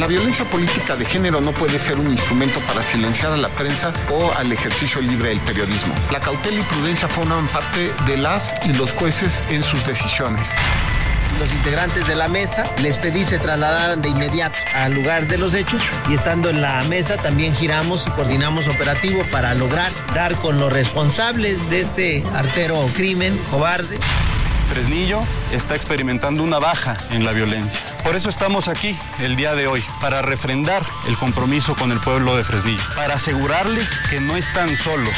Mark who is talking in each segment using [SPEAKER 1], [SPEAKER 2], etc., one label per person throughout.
[SPEAKER 1] La violencia política de género no puede ser un instrumento para silenciar a la prensa o al ejercicio libre del periodismo. La cautela y prudencia forman parte de las y los jueces en sus decisiones.
[SPEAKER 2] Los integrantes de la mesa les pedí se trasladaran de inmediato al lugar de los hechos y estando en la mesa también giramos y coordinamos operativo para lograr dar con los responsables de este artero crimen cobarde.
[SPEAKER 3] Fresnillo está experimentando una baja en la violencia. Por eso estamos aquí el día de hoy, para refrendar el compromiso con el pueblo de Fresnillo, para asegurarles que no están solos.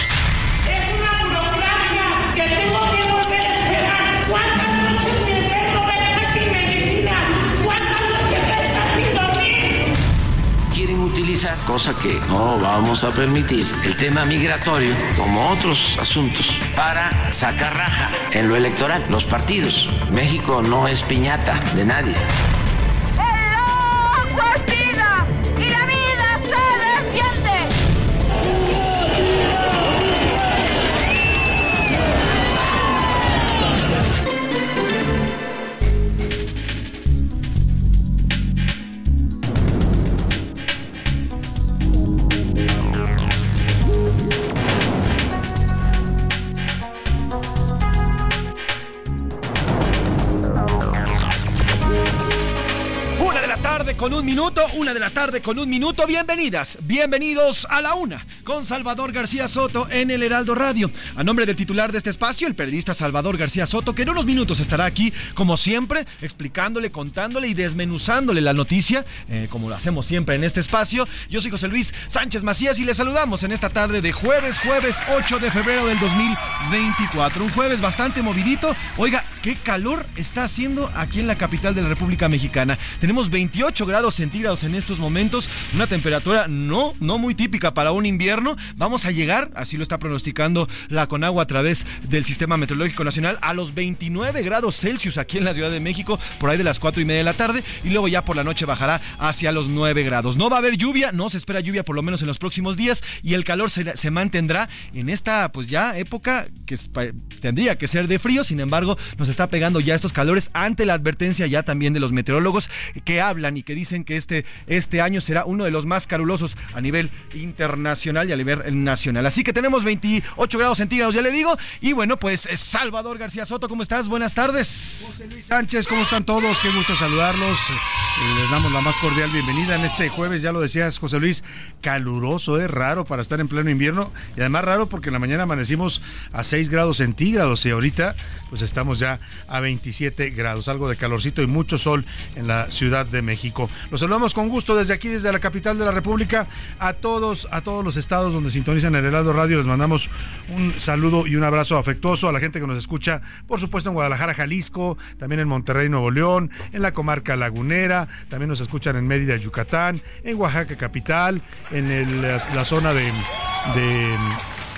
[SPEAKER 4] Cosa que no vamos a permitir, el tema migratorio, como otros asuntos, para sacar raja en lo electoral. Los partidos. México no es piñata de nadie.
[SPEAKER 5] Tarde con un minuto, una de la tarde con un minuto. Bienvenidas, bienvenidos a la una con Salvador García Soto en el Heraldo Radio. A nombre del titular de este espacio, el periodista Salvador García Soto, que en unos minutos estará aquí, como siempre, explicándole, contándole y desmenuzándole la noticia, eh, como lo hacemos siempre en este espacio. Yo soy José Luis Sánchez Macías y le saludamos en esta tarde de jueves, jueves 8 de febrero del 2024. Un jueves bastante movidito. Oiga, qué calor está haciendo aquí en la capital de la República Mexicana. Tenemos 28 grados centígrados en estos momentos, una temperatura no, no muy típica para un invierno. Vamos a llegar, así lo está pronosticando la Conagua a través del Sistema Meteorológico Nacional, a los 29 grados Celsius aquí en la Ciudad de México, por ahí de las 4 y media de la tarde, y luego ya por la noche bajará hacia los 9 grados. No va a haber lluvia, no se espera lluvia por lo menos en los próximos días, y el calor se, se mantendrá en esta, pues ya, época que tendría que ser de frío, sin embargo, nos está pegando ya estos calores ante la advertencia ya también de los meteorólogos que hablan y que dicen que este, este año será uno de los más calurosos a nivel internacional y a nivel nacional. Así que tenemos 28 grados centígrados, ya le digo. Y bueno, pues eh, Salvador García Soto, ¿cómo estás? Buenas tardes.
[SPEAKER 6] José Luis Sánchez, ¿cómo están todos? Qué gusto saludarlos. Eh, Les damos la más cordial bienvenida en este jueves, ya lo decías, José Luis, caluroso, es raro para estar en pleno invierno y además raro porque en la mañana amanecimos a 6 grados centígrados y ahorita pues estamos ya a 27 grados, algo de calorcito y mucho sol en la Ciudad de México. Los saludamos con gusto desde aquí, desde la capital de la República, a todos, a todos los estados donde sintonizan el Heraldo Radio, les mandamos un saludo y un abrazo afectuoso a la gente que nos escucha, por supuesto en Guadalajara, Jalisco, también en Monterrey, Nuevo León, en la comarca lagunera, también nos escuchan en Mérida, Yucatán, en Oaxaca capital, en la, zona de,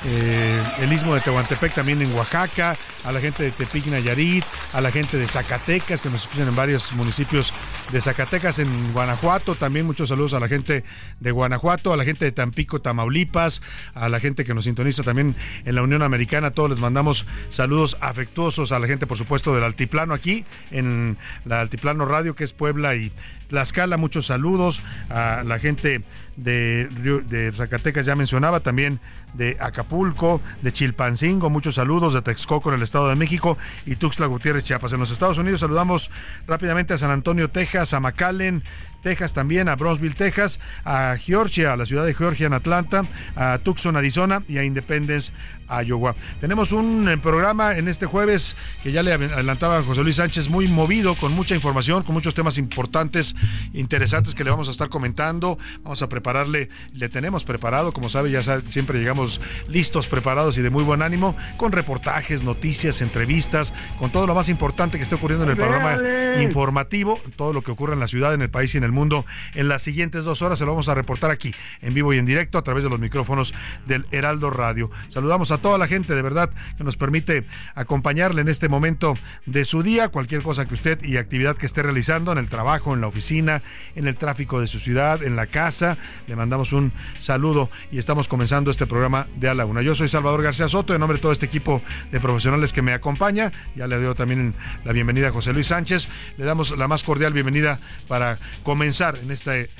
[SPEAKER 6] eh, el istmo de Tehuantepec también en Oaxaca, a la gente de Tepic Nayarit, a la gente de Zacatecas que nos escuchan en varios municipios de Zacatecas, en Guanajuato, también muchos saludos a la gente de Guanajuato, a la gente de Tampico, Tamaulipas, a la gente que nos sintoniza también en la Unión Americana, todos les mandamos saludos afectuosos a la gente por supuesto del Altiplano aquí, en la Altiplano Radio que es Puebla y Tlaxcala, muchos saludos a la gente de, de Zacatecas ya mencionaba, también de Acapulco, de Chilpancingo, muchos saludos de Texcoco en el Estado de México y Tuxtla Gutiérrez, Chiapas. En los Estados Unidos saludamos rápidamente a San Antonio, Texas, a McAllen, Texas también, a Brownsville, Texas, a Georgia, a la ciudad de Georgia en Atlanta, a Tucson, Arizona y a Independence, Iowa. Tenemos un eh, programa en este jueves que ya le adelantaba José Luis Sánchez, muy movido, con mucha información, con muchos temas importantes, interesantes que le vamos a estar comentando. Vamos a prepararle, le tenemos preparado, como sabe, ya siempre llegamos listos, preparados y de muy buen ánimo, con reportajes, noticias, entrevistas, con todo lo más importante que esté ocurriendo en el programa informativo, todo lo que ocurre en la ciudad, en el país y en el mundo. En las siguientes dos horas se lo vamos a reportar aquí, en vivo y en directo, a través de los micrófonos del Heraldo Radio. Saludamos a toda la gente de verdad que nos permite acompañarle en este momento de su día, cualquier cosa que usted y actividad que esté realizando en el trabajo, en la oficina, en el tráfico de su ciudad, en la casa. Le mandamos un saludo y estamos comenzando este programa de A la Una. Yo soy Salvador García Soto, en nombre de todo este equipo de profesionales que me acompaña. Ya le doy también la bienvenida a José Luis Sánchez. Le damos la más cordial bienvenida para comenzar en este,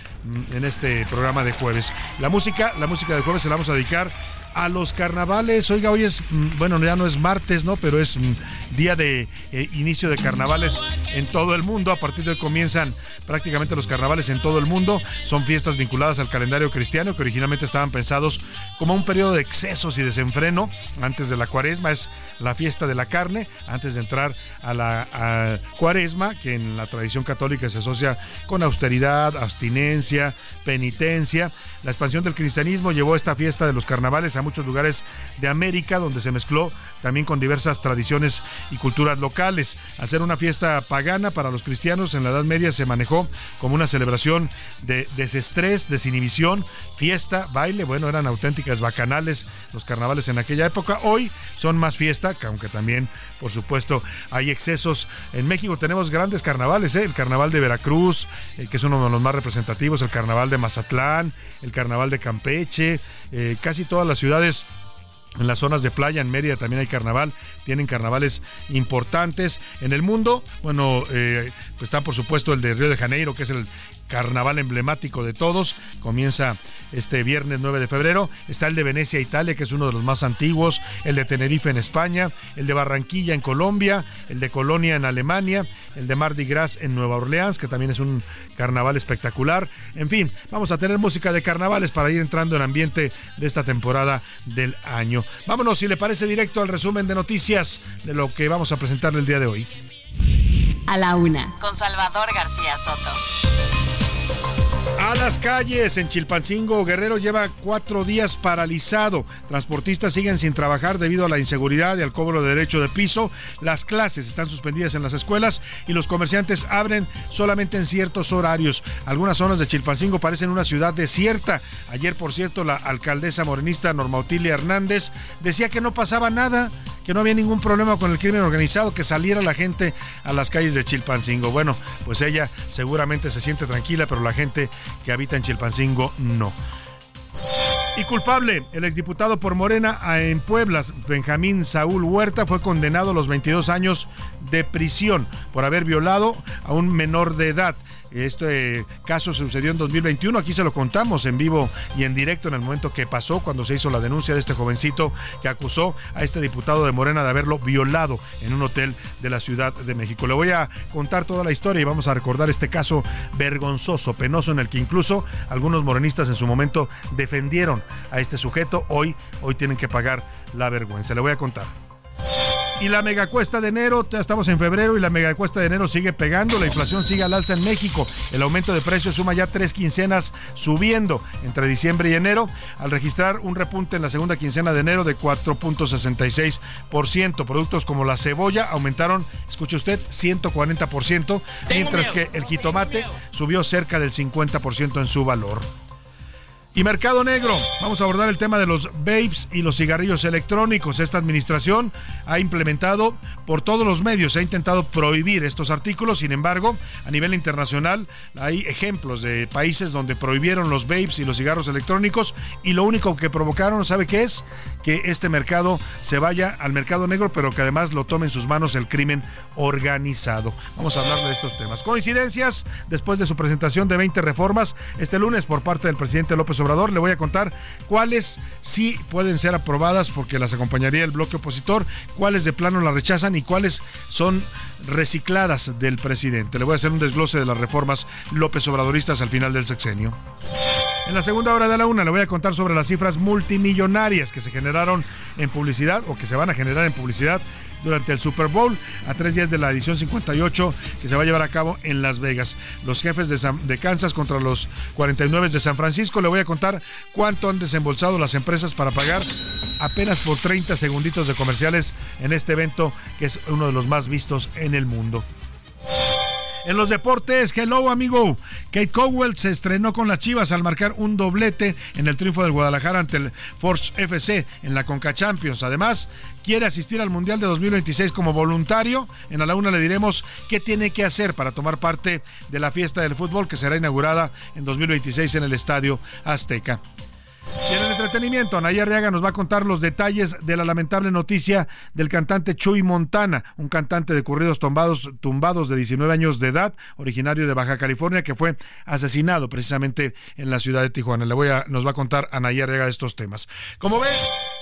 [SPEAKER 6] en este programa de jueves. La música, la música de jueves se la vamos a dedicar a los carnavales. Oiga, hoy es, mm, bueno, ya no es martes, ¿no? Pero es mm, día de eh, inicio de carnavales en todo el mundo. A partir de hoy comienzan prácticamente los carnavales en todo el mundo. Son fiestas vinculadas al calendario cristiano que originalmente estaban pensados como un periodo de excesos y desenfreno antes de la cuaresma. Es la fiesta de la carne, antes de entrar a la cuaresma, que en la tradición católica se asocia con austeridad, abstinencia, penitencia. La expansión del cristianismo llevó esta fiesta de los carnavales a muchos lugares de América, donde se mezcló también con diversas tradiciones y culturas locales. Al ser una fiesta pagana para los cristianos, en la Edad Media se manejó como una celebración de desestrés, desinhibición, fiesta, baile. Bueno, eran auténticas bacanales los carnavales en aquella época. Hoy son más fiesta, aunque también, por supuesto, hay excesos. En México tenemos grandes carnavales, ¿eh? el carnaval de Veracruz, eh, que es uno de los más representativos, el carnaval de Mazatlán, el carnaval de Campeche, eh, casi todas las ciudades en las zonas de playa, en Mérida también hay carnaval, tienen carnavales importantes en el mundo. Bueno, eh, pues está por supuesto el de Río de Janeiro, que es el carnaval emblemático de todos. Comienza este viernes 9 de febrero. Está el de Venecia, Italia, que es uno de los más antiguos. El de Tenerife en España. El de Barranquilla en Colombia. El de Colonia en Alemania. El de Mardi Gras en Nueva Orleans, que también es un carnaval espectacular. En fin, vamos a tener música de carnavales para ir entrando en ambiente de esta temporada del año. Vámonos, si le parece, directo al resumen de noticias de lo que vamos a presentarle el día de hoy.
[SPEAKER 7] A la una, con Salvador García Soto.
[SPEAKER 6] thank you A las calles en Chilpancingo, Guerrero lleva cuatro días paralizado. Transportistas siguen sin trabajar debido a la inseguridad y al cobro de derecho de piso. Las clases están suspendidas en las escuelas y los comerciantes abren solamente en ciertos horarios. Algunas zonas de Chilpancingo parecen una ciudad desierta. Ayer, por cierto, la alcaldesa morenista Norma Otilia Hernández decía que no pasaba nada, que no había ningún problema con el crimen organizado, que saliera la gente a las calles de Chilpancingo. Bueno, pues ella seguramente se siente tranquila, pero la gente que habita en Chilpancingo no. Y culpable, el exdiputado por Morena en Puebla, Benjamín Saúl Huerta, fue condenado a los 22 años de prisión por haber violado a un menor de edad. Este caso sucedió en 2021, aquí se lo contamos en vivo y en directo en el momento que pasó, cuando se hizo la denuncia de este jovencito que acusó a este diputado de Morena de haberlo violado en un hotel de la Ciudad de México. Le voy a contar toda la historia y vamos a recordar este caso vergonzoso, penoso, en el que incluso algunos morenistas en su momento defendieron a este sujeto. Hoy, hoy tienen que pagar la vergüenza. Le voy a contar. Y la megacuesta de enero, ya estamos en febrero y la megacuesta de enero sigue pegando, la inflación sigue al alza en México, el aumento de precios suma ya tres quincenas subiendo entre diciembre y enero, al registrar un repunte en la segunda quincena de enero de 4.66%. Productos como la cebolla aumentaron, escuche usted, 140%, mientras que el jitomate subió cerca del 50% en su valor. Y Mercado Negro, vamos a abordar el tema de los vapes y los cigarrillos electrónicos. Esta administración ha implementado por todos los medios, ha intentado prohibir estos artículos, sin embargo, a nivel internacional hay ejemplos de países donde prohibieron los vapes y los cigarros electrónicos y lo único que provocaron, ¿sabe qué es? Que este mercado se vaya al mercado negro, pero que además lo tome en sus manos el crimen organizado. Vamos a hablar de estos temas. Coincidencias, después de su presentación de 20 reformas este lunes por parte del presidente López Obrador, le voy a contar cuáles sí pueden ser aprobadas porque las acompañaría el bloque opositor, cuáles de plano las rechazan y cuáles son recicladas del presidente. Le voy a hacer un desglose de las reformas López Obradoristas al final del sexenio. En la segunda hora de la una le voy a contar sobre las cifras multimillonarias que se generaron en publicidad o que se van a generar en publicidad durante el Super Bowl a tres días de la edición 58 que se va a llevar a cabo en Las Vegas. Los jefes de, de Kansas contra los 49 de San Francisco. Le voy a contar cuánto han desembolsado las empresas para pagar apenas por 30 segunditos de comerciales en este evento que es uno de los más vistos en el mundo. En los deportes, hello amigo. Kate Cowell se estrenó con las Chivas al marcar un doblete en el triunfo del Guadalajara ante el Forge FC en la Conca Champions. Además, quiere asistir al Mundial de 2026 como voluntario. En la una le diremos qué tiene que hacer para tomar parte de la fiesta del fútbol que será inaugurada en 2026 en el Estadio Azteca. Y en el entretenimiento, Anaya Arriaga nos va a contar los detalles de la lamentable noticia del cantante Chuy Montana, un cantante de corridos tumbados, tumbados de 19 años de edad, originario de Baja California, que fue asesinado precisamente en la ciudad de Tijuana. Le voy a, nos va a contar Anaya Arriaga estos temas. Como ve,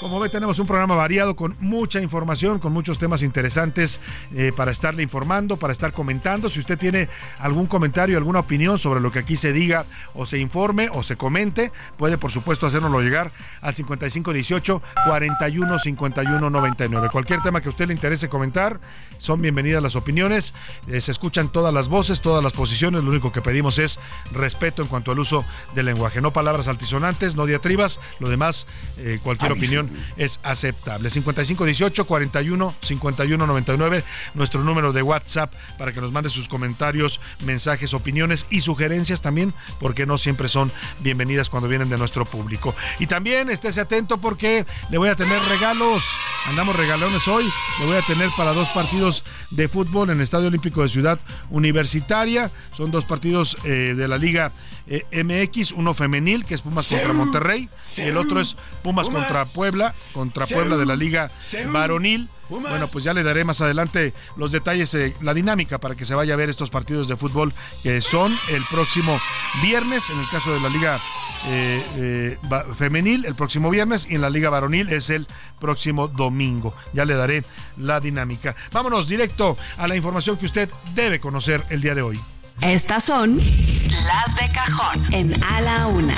[SPEAKER 6] como ve, tenemos un programa variado con mucha información, con muchos temas interesantes eh, para estarle informando, para estar comentando. Si usted tiene algún comentario, alguna opinión sobre lo que aquí se diga o se informe o se comente, puede por supuesto hacérnoslo llegar al 5518 41 51 99. Cualquier tema que a usted le interese comentar, son bienvenidas las opiniones. Eh, se escuchan todas las voces, todas las posiciones. Lo único que pedimos es respeto en cuanto al uso del lenguaje. No palabras altisonantes, no diatribas. Lo demás, eh, cualquier opinión es aceptable. 5518 41 51 99, nuestro número de WhatsApp para que nos mande sus comentarios, mensajes, opiniones y sugerencias también, porque no siempre son bienvenidas cuando vienen de nuestro público. Y también estése atento porque le voy a tener regalos. Andamos regalones hoy. Le voy a tener para dos partidos de fútbol en el Estadio Olímpico de Ciudad Universitaria. Son dos partidos eh, de la Liga eh, MX, uno femenil, que es Pumas contra Monterrey, y el otro es Pumas, contra Puebla, contra Puebla de la Liga Varonil. Bueno, pues ya le daré más adelante los detalles, eh, la dinámica para que se vaya a ver estos partidos de fútbol que son el próximo viernes, en el caso de la Liga eh, Femenil, el próximo viernes, y en la Liga Varonil es el próximo domingo. Ya le daré la dinámica. Vámonos directo a la información que usted debe conocer el día de hoy.
[SPEAKER 7] Estas son las de cajón en A la Una.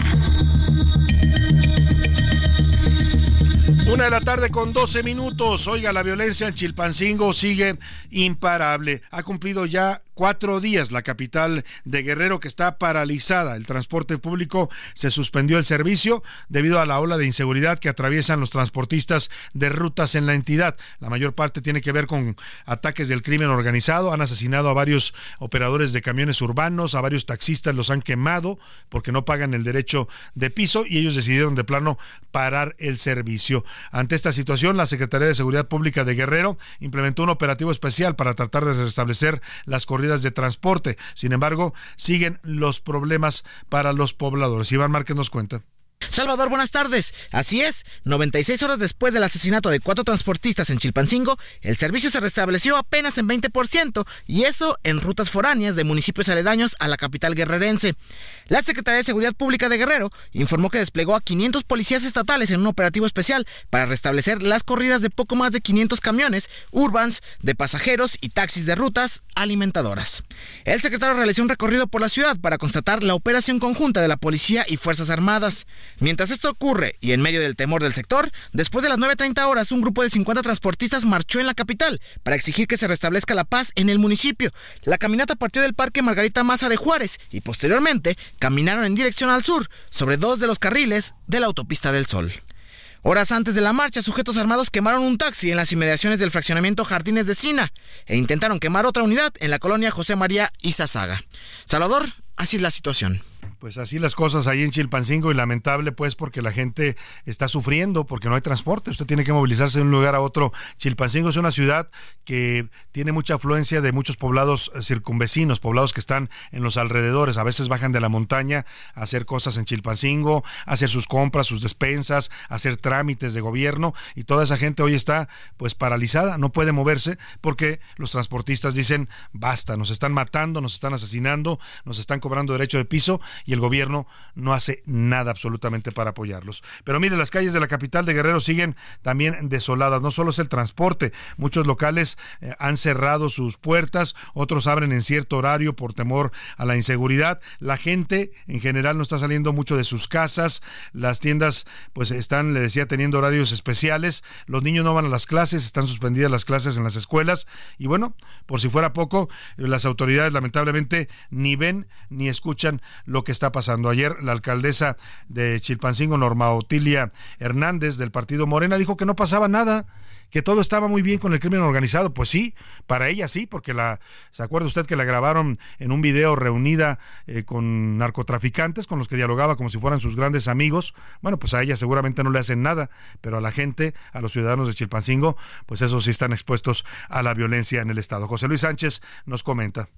[SPEAKER 6] Una de la tarde con 12 minutos. Oiga, la violencia en Chilpancingo sigue imparable. Ha cumplido ya cuatro días la capital de Guerrero que está paralizada. El transporte público se suspendió el servicio debido a la ola de inseguridad que atraviesan los transportistas de rutas en la entidad. La mayor parte tiene que ver con ataques del crimen organizado. Han asesinado a varios operadores de camiones urbanos, a varios taxistas los han quemado porque no pagan el derecho de piso y ellos decidieron de plano parar el servicio. Ante esta situación, la Secretaría de Seguridad Pública de Guerrero implementó un operativo especial para tratar de restablecer las de transporte. Sin embargo, siguen los problemas para los pobladores. Iván Márquez nos cuenta.
[SPEAKER 8] Salvador, buenas tardes. Así es, 96 horas después del asesinato de cuatro transportistas en Chilpancingo, el servicio se restableció apenas en 20% y eso en rutas foráneas de municipios aledaños a la capital guerrerense. La Secretaría de Seguridad Pública de Guerrero informó que desplegó a 500 policías estatales en un operativo especial para restablecer las corridas de poco más de 500 camiones, urbans, de pasajeros y taxis de rutas alimentadoras. El secretario realizó un recorrido por la ciudad para constatar la operación conjunta de la policía y Fuerzas Armadas. Mientras esto ocurre y en medio del temor del sector, después de las 9.30 horas un grupo de 50 transportistas marchó en la capital para exigir que se restablezca la paz en el municipio. La caminata partió del Parque Margarita Maza de Juárez y posteriormente caminaron en dirección al sur sobre dos de los carriles de la autopista del Sol. Horas antes de la marcha, sujetos armados quemaron un taxi en las inmediaciones del fraccionamiento Jardines de Sina e intentaron quemar otra unidad en la colonia José María Izazaga. Salvador, así es la situación.
[SPEAKER 6] Pues así las cosas ahí en Chilpancingo y lamentable pues porque la gente está sufriendo porque no hay transporte. Usted tiene que movilizarse de un lugar a otro. Chilpancingo es una ciudad que tiene mucha afluencia de muchos poblados eh, circunvecinos, poblados que están en los alrededores. A veces bajan de la montaña a hacer cosas en Chilpancingo, a hacer sus compras, sus despensas, a hacer trámites de gobierno y toda esa gente hoy está pues paralizada, no puede moverse porque los transportistas dicen basta, nos están matando, nos están asesinando, nos están cobrando derecho de piso el gobierno no hace nada absolutamente para apoyarlos. Pero mire, las calles de la capital de Guerrero siguen también desoladas. No solo es el transporte, muchos locales eh, han cerrado sus puertas, otros abren en cierto horario por temor a la inseguridad. La gente en general no está saliendo mucho de sus casas, las tiendas pues están, le decía, teniendo horarios especiales, los niños no van a las clases, están suspendidas las clases en las escuelas y bueno, por si fuera poco, las autoridades lamentablemente ni ven ni escuchan lo que está pasando. Ayer la alcaldesa de Chilpancingo, Norma Otilia Hernández, del partido Morena, dijo que no pasaba nada que todo estaba muy bien con el crimen organizado. Pues sí, para ella sí, porque la, ¿se acuerda usted que la grabaron en un video reunida eh, con narcotraficantes con los que dialogaba como si fueran sus grandes amigos? Bueno, pues a ella seguramente no le hacen nada, pero a la gente, a los ciudadanos de Chilpancingo, pues esos sí están expuestos a la violencia en el Estado. José Luis Sánchez nos comenta.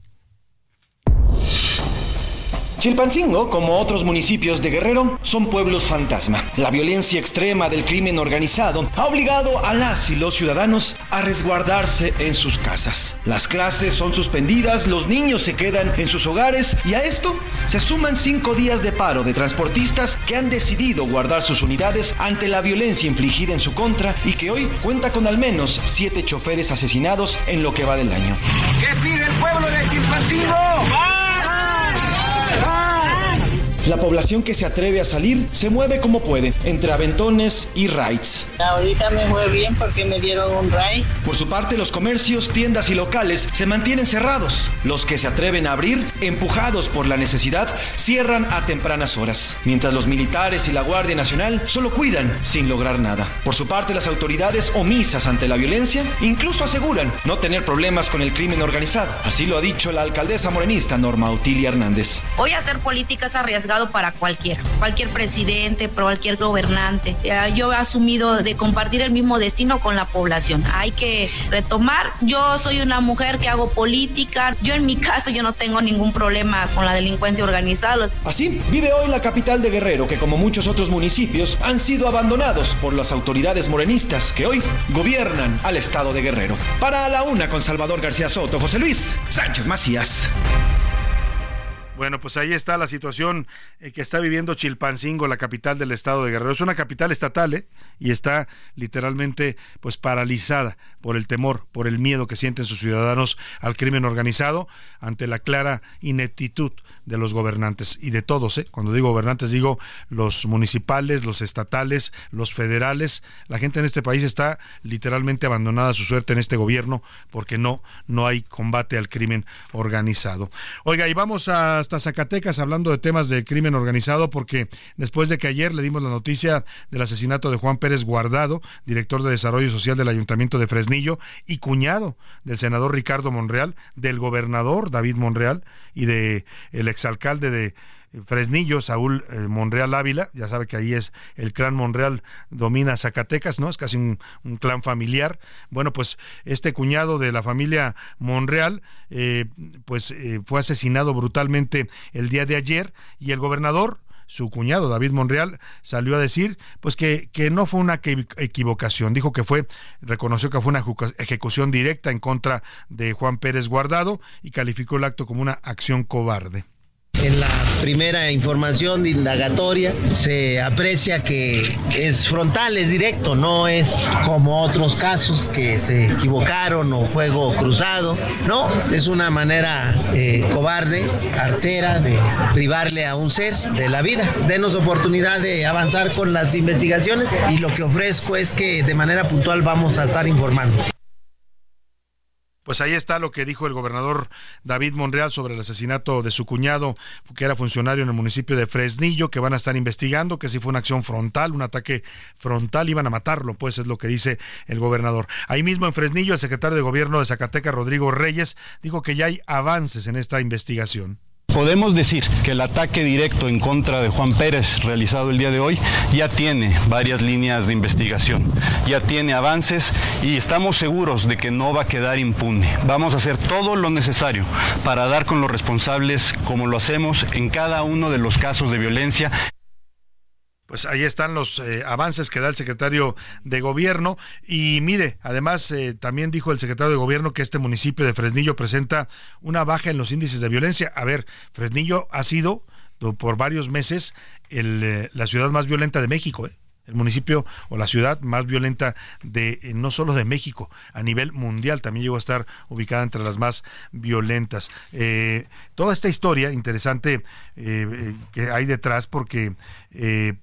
[SPEAKER 5] Chilpancingo, como otros municipios de Guerrero, son pueblos fantasma. La violencia extrema del crimen organizado ha obligado a las y los ciudadanos a resguardarse en sus casas. Las clases son suspendidas, los niños se quedan en sus hogares y a esto se suman cinco días de paro de transportistas que han decidido guardar sus unidades ante la violencia infligida en su contra y que hoy cuenta con al menos siete choferes asesinados en lo que va del año.
[SPEAKER 9] ¿Qué pide el pueblo de Chilpancingo?
[SPEAKER 5] La población que se atreve a salir se mueve como puede, entre aventones y rides.
[SPEAKER 10] Ahorita me fue bien porque me dieron un ride.
[SPEAKER 5] Por su parte, los comercios, tiendas y locales se mantienen cerrados. Los que se atreven a abrir, empujados por la necesidad, cierran a tempranas horas, mientras los militares y la Guardia Nacional solo cuidan sin lograr nada. Por su parte, las autoridades omisas ante la violencia incluso aseguran no tener problemas con el crimen organizado. Así lo ha dicho la alcaldesa morenista Norma Otilia Hernández.
[SPEAKER 11] Hoy hacer políticas arriesgadas para cualquiera, cualquier presidente, cualquier gobernante. Yo he asumido de compartir el mismo destino con la población. Hay que retomar. Yo soy una mujer que hago política. Yo en mi caso yo no tengo ningún problema con la delincuencia organizada.
[SPEAKER 5] Así vive hoy la capital de Guerrero, que como muchos otros municipios han sido abandonados por las autoridades morenistas que hoy gobiernan al estado de Guerrero. Para la una con Salvador García Soto, José Luis Sánchez Macías.
[SPEAKER 6] Bueno, pues ahí está la situación eh, que está viviendo Chilpancingo, la capital del estado de Guerrero. Es una capital estatal, ¿eh? Y está literalmente pues paralizada por el temor, por el miedo que sienten sus ciudadanos al crimen organizado ante la clara ineptitud de los gobernantes y de todos, ¿eh? Cuando digo gobernantes digo los municipales, los estatales, los federales. La gente en este país está literalmente abandonada a su suerte en este gobierno porque no no hay combate al crimen organizado. Oiga, y vamos hasta Zacatecas hablando de temas de crimen organizado porque después de que ayer le dimos la noticia del asesinato de Juan Pérez Guardado, director de Desarrollo Social del Ayuntamiento de Fresnillo y cuñado del senador Ricardo Monreal, del gobernador David Monreal y de el exalcalde de Fresnillo, Saúl eh, Monreal Ávila, ya sabe que ahí es el clan Monreal domina Zacatecas, ¿no? Es casi un, clan familiar. Bueno, pues este cuñado de la familia Monreal, eh, pues eh, fue asesinado brutalmente el día de ayer y el gobernador su cuñado David Monreal salió a decir pues que, que no fue una equivocación, dijo que fue, reconoció que fue una ejecución directa en contra de Juan Pérez Guardado y calificó el acto como una acción cobarde.
[SPEAKER 2] En la primera información de indagatoria se aprecia que es frontal, es directo, no es como otros casos que se equivocaron o fuego cruzado. No, es una manera eh, cobarde, artera de privarle a un ser de la vida. Denos oportunidad de avanzar con las investigaciones y lo que ofrezco es que de manera puntual vamos a estar informando.
[SPEAKER 6] Pues ahí está lo que dijo el gobernador David Monreal sobre el asesinato de su cuñado, que era funcionario en el municipio de Fresnillo, que van a estar investigando, que si fue una acción frontal, un ataque frontal, iban a matarlo, pues es lo que dice el gobernador. Ahí mismo en Fresnillo, el secretario de gobierno de Zacatecas, Rodrigo Reyes, dijo que ya hay avances en esta investigación.
[SPEAKER 3] Podemos decir que el ataque directo en contra de Juan Pérez realizado el día de hoy ya tiene varias líneas de investigación, ya tiene avances y estamos seguros de que no va a quedar impune. Vamos a hacer todo lo necesario para dar con los responsables como lo hacemos en cada uno de los casos de violencia
[SPEAKER 6] pues ahí están los eh, avances que da el secretario de gobierno. Y mire, además eh, también dijo el secretario de gobierno que este municipio de Fresnillo presenta una baja en los índices de violencia. A ver, Fresnillo ha sido por varios meses el, eh, la ciudad más violenta de México. ¿eh? El municipio o la ciudad más violenta de eh, no solo de México, a nivel mundial también llegó a estar ubicada entre las más violentas. Eh, toda esta historia interesante eh, que hay detrás, porque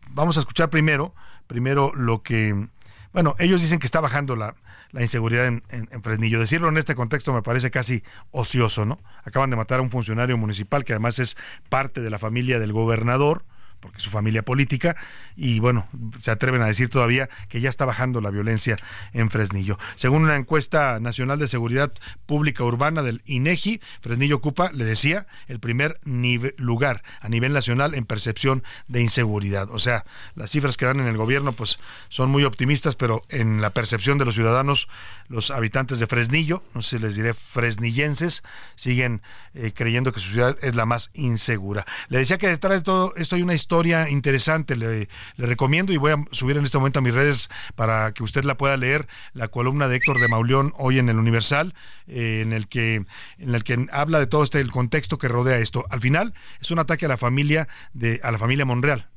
[SPEAKER 6] vamos a escuchar primero, primero lo que, bueno, ellos dicen que está bajando la, la inseguridad en, en, Fresnillo. Decirlo en este contexto me parece casi ocioso, ¿no? Acaban de matar a un funcionario municipal que además es parte de la familia del gobernador porque su familia política, y bueno, se atreven a decir todavía que ya está bajando la violencia en Fresnillo. Según una encuesta nacional de seguridad pública urbana del INEGI, Fresnillo ocupa, le decía, el primer lugar a nivel nacional en percepción de inseguridad. O sea, las cifras que dan en el gobierno pues son muy optimistas, pero en la percepción de los ciudadanos, los habitantes de Fresnillo, no sé si les diré fresnillenses, siguen eh, creyendo que su ciudad es la más insegura. Le decía que detrás de todo esto hay una historia historia interesante, le, recomiendo y voy a subir en este momento a mis redes para que usted la pueda leer, la columna de Héctor de Mauleón hoy en el Universal, eh, en el que en el que habla de todo este el contexto que rodea esto. Al final es un ataque a la familia de a la familia Monreal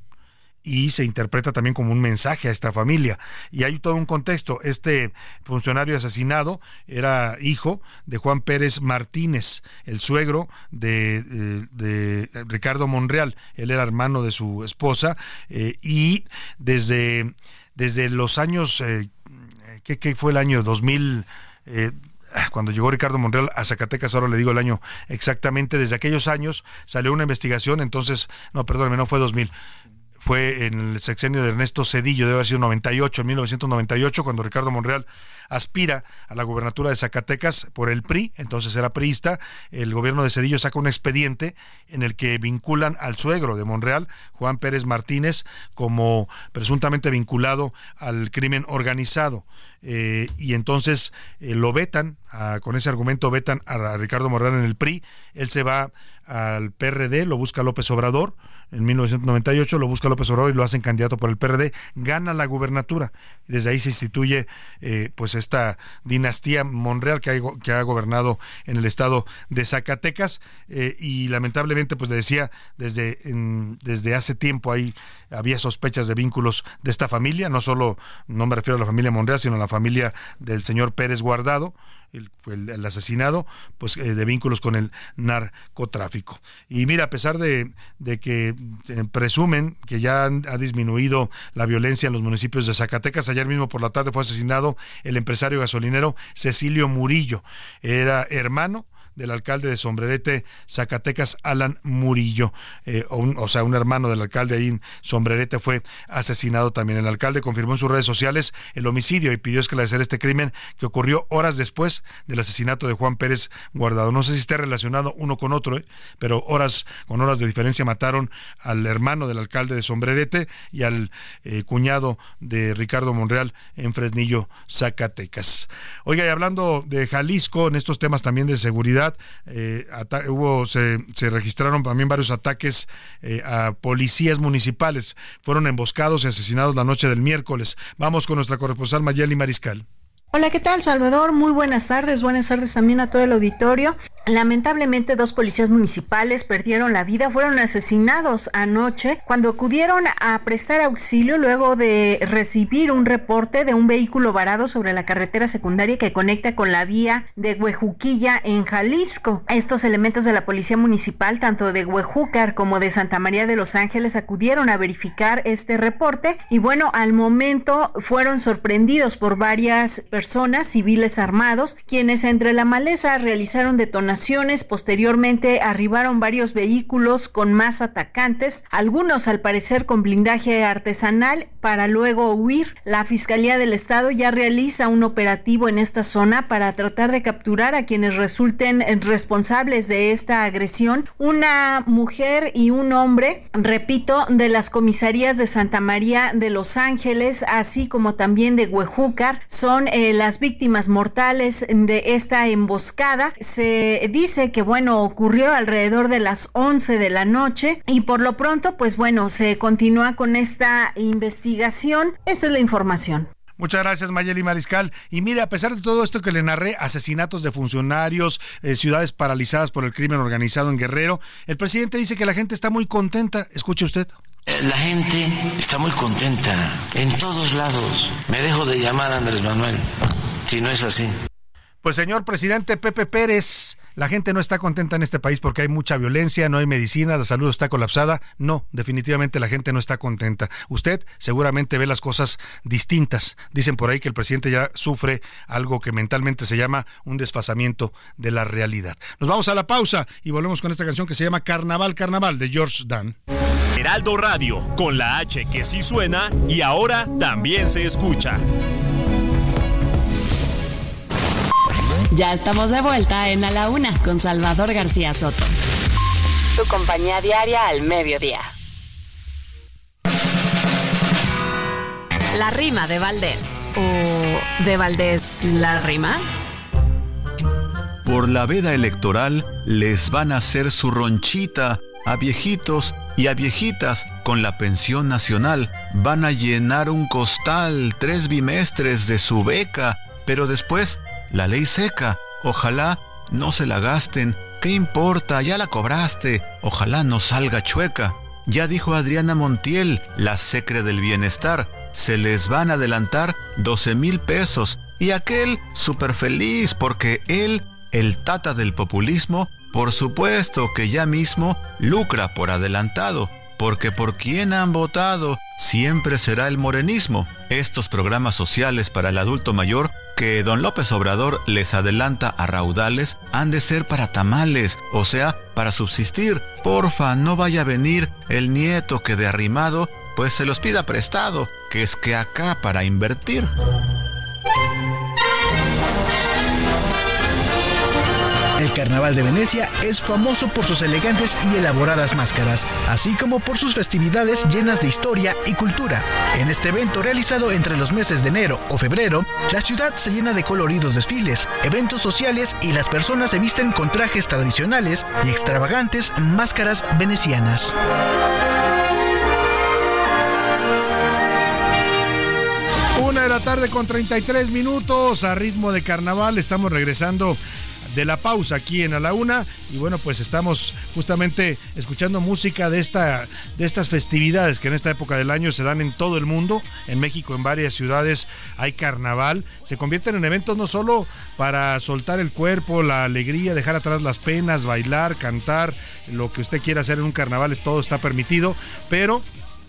[SPEAKER 6] y se interpreta también como un mensaje a esta familia. Y hay todo un contexto. Este funcionario asesinado era hijo de Juan Pérez Martínez, el suegro de, eh, Ricardo Monreal. Él era hermano de su esposa eh, y desde, desde los años, eh, ¿qué, fue el año 2000? cuando llegó Ricardo Monreal a Zacatecas, ahora le digo el año exactamente, desde aquellos años salió una investigación, entonces, no, perdóneme, no fue 2000, fue en el sexenio de Ernesto Cedillo, debe haber sido 98, en 1998, cuando Ricardo Monreal aspira a la gubernatura de Zacatecas por el PRI, entonces era priista, el gobierno de Cedillo saca un expediente en el que vinculan al suegro de Monreal, Juan Pérez Martínez, como presuntamente vinculado al crimen organizado. Eh, y entonces eh, lo vetan, con ese argumento vetan a Ricardo Monreal en el PRI, él se va al PRD, lo busca López Obrador, en 1998, lo busca López Obrador y lo hacen candidato por el PRD, gana la gubernatura. Desde ahí se instituye eh, pues esta dinastía Monreal que ha, que ha gobernado en el estado de Zacatecas eh, y lamentablemente pues le decía desde, desde hace tiempo ahí había sospechas de vínculos de esta familia, no solo, no me refiero a la familia Monreal, sino a la familia del señor Pérez Guardado, el, el, asesinado, pues eh, de vínculos con el narcotráfico. Y mira, a pesar de, que eh, presumen que ya ha disminuido la violencia en los municipios de Zacatecas, ayer mismo por la tarde fue asesinado el empresario gasolinero Cecilio Murillo. Era hermano del alcalde de Sombrerete, Zacatecas, Alan Murillo, eh, o, sea, un hermano del alcalde ahí en Sombrerete fue asesinado también. El alcalde confirmó en sus redes sociales el homicidio y pidió esclarecer este crimen que ocurrió horas después del asesinato de Juan Pérez Guardado. No sé si esté relacionado uno con otro, eh, pero horas con horas de diferencia mataron al hermano del alcalde de Sombrerete y al eh, cuñado de Ricardo Monreal en Fresnillo, Zacatecas. Oiga, y hablando de Jalisco, en estos temas también de seguridad, eh, hubo, se, registraron también varios ataques eh, a policías municipales. Fueron emboscados y asesinados la noche del miércoles. Vamos con nuestra corresponsal Mayeli Mariscal.
[SPEAKER 12] Hola, ¿qué tal, Salvador? Muy buenas tardes. Buenas tardes también a todo el auditorio. Lamentablemente, dos policías municipales perdieron la vida, fueron asesinados anoche cuando acudieron a prestar auxilio luego de recibir un reporte de un vehículo varado sobre la carretera secundaria que conecta con la vía de Huejuquilla en Jalisco. Estos elementos de la policía municipal, tanto de Huejúcar como de Santa María de los Ángeles, acudieron a verificar este reporte y bueno, al momento fueron sorprendidos por varias personas civiles armados, quienes entre la maleza realizaron detonaciones Posteriormente arribaron varios vehículos con más atacantes, algunos al parecer con blindaje artesanal, para luego huir. La Fiscalía del Estado ya realiza un operativo en esta zona para tratar de capturar a quienes resulten responsables de esta agresión. Una mujer y un hombre, repito, de las comisarías de Santa María de Los Ángeles, así como también de Huejúcar, son eh, las víctimas mortales de esta emboscada. Se dice que, bueno, ocurrió alrededor de las 11 de la noche y por lo pronto, pues bueno, se continúa con esta investigación. Esa es la información.
[SPEAKER 6] Muchas gracias, Mayeli Mariscal. Y mire, a pesar de todo esto que le narré, asesinatos de funcionarios, eh, ciudades paralizadas por el crimen organizado en Guerrero, el presidente dice que la gente está muy contenta. Escuche usted.
[SPEAKER 4] Eh, la gente está muy contenta en todos lados. Me dejo de llamar Andrés Manuel, si no es así.
[SPEAKER 6] Pues señor presidente Pepe Pérez, la gente no está contenta en este país porque hay mucha violencia, no hay medicina, la salud está colapsada. No, definitivamente la gente no está contenta. Usted seguramente ve las cosas distintas. Dicen por ahí que el presidente ya sufre algo que mentalmente se llama un desfasamiento de la realidad. Nos vamos a la pausa y volvemos con esta canción que se llama Carnaval, Carnaval de George Dan.
[SPEAKER 13] Heraldo Radio, con la H que sí suena y ahora también se escucha.
[SPEAKER 7] Ya estamos de vuelta en A la Una con Salvador García Soto. Tu compañía diaria al mediodía. La rima de Valdés. ¿O de Valdés la rima?
[SPEAKER 14] Por la veda electoral les van a hacer su ronchita a viejitos y a viejitas con la pensión nacional. Van a llenar un costal tres bimestres de su beca, pero después la ley seca. Ojalá no se la gasten. ¿Qué importa? Ya la cobraste. Ojalá no salga chueca. Ya dijo Adriana Montiel, la secre del bienestar. Se les van a adelantar 12 mil pesos. Y aquel súper feliz porque él, el tata del populismo, por supuesto que ya mismo lucra por adelantado porque por quien han votado siempre será el morenismo. Estos programas sociales para el adulto mayor que don López Obrador les adelanta a raudales han de ser para tamales, o sea, para subsistir. Porfa, no vaya a venir el nieto que de arrimado, pues se los pida prestado, que es que acá para invertir.
[SPEAKER 15] El Carnaval de Venecia es famoso por sus elegantes y elaboradas máscaras, así como por sus festividades llenas de historia y cultura. En este evento realizado entre los meses de enero o febrero, la ciudad se llena de coloridos desfiles, eventos sociales y las personas se visten con trajes tradicionales y extravagantes máscaras venecianas.
[SPEAKER 6] Una de la tarde con 33 minutos a ritmo de carnaval. Estamos regresando de la pausa aquí en A la Una. Y bueno, pues estamos justamente escuchando música de, esta, de estas festividades que en esta época del año se dan en todo el mundo. En México, en varias ciudades, hay carnaval. Se convierten en eventos no solo para soltar el cuerpo, la alegría, dejar atrás las penas, bailar, cantar, lo que usted quiera hacer en un carnaval, todo está permitido, pero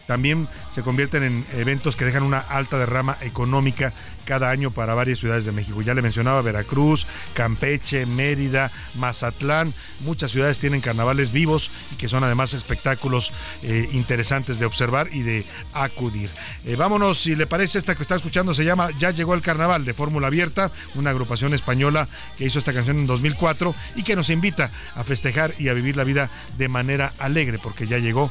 [SPEAKER 6] también se convierten en eventos que dejan una alta derrama económica cada año para varias ciudades de México. Ya le mencionaba Veracruz, Campeche, Mérida, Mazatlán. Muchas ciudades tienen carnavales vivos y que son además espectáculos eh, interesantes de observar y de acudir. Eh, vámonos, si le parece, esta que está escuchando se llama Ya llegó el carnaval de Fórmula Abierta, una agrupación española que hizo esta canción en 2004 y que nos invita a festejar y a vivir la vida de manera alegre porque ya llegó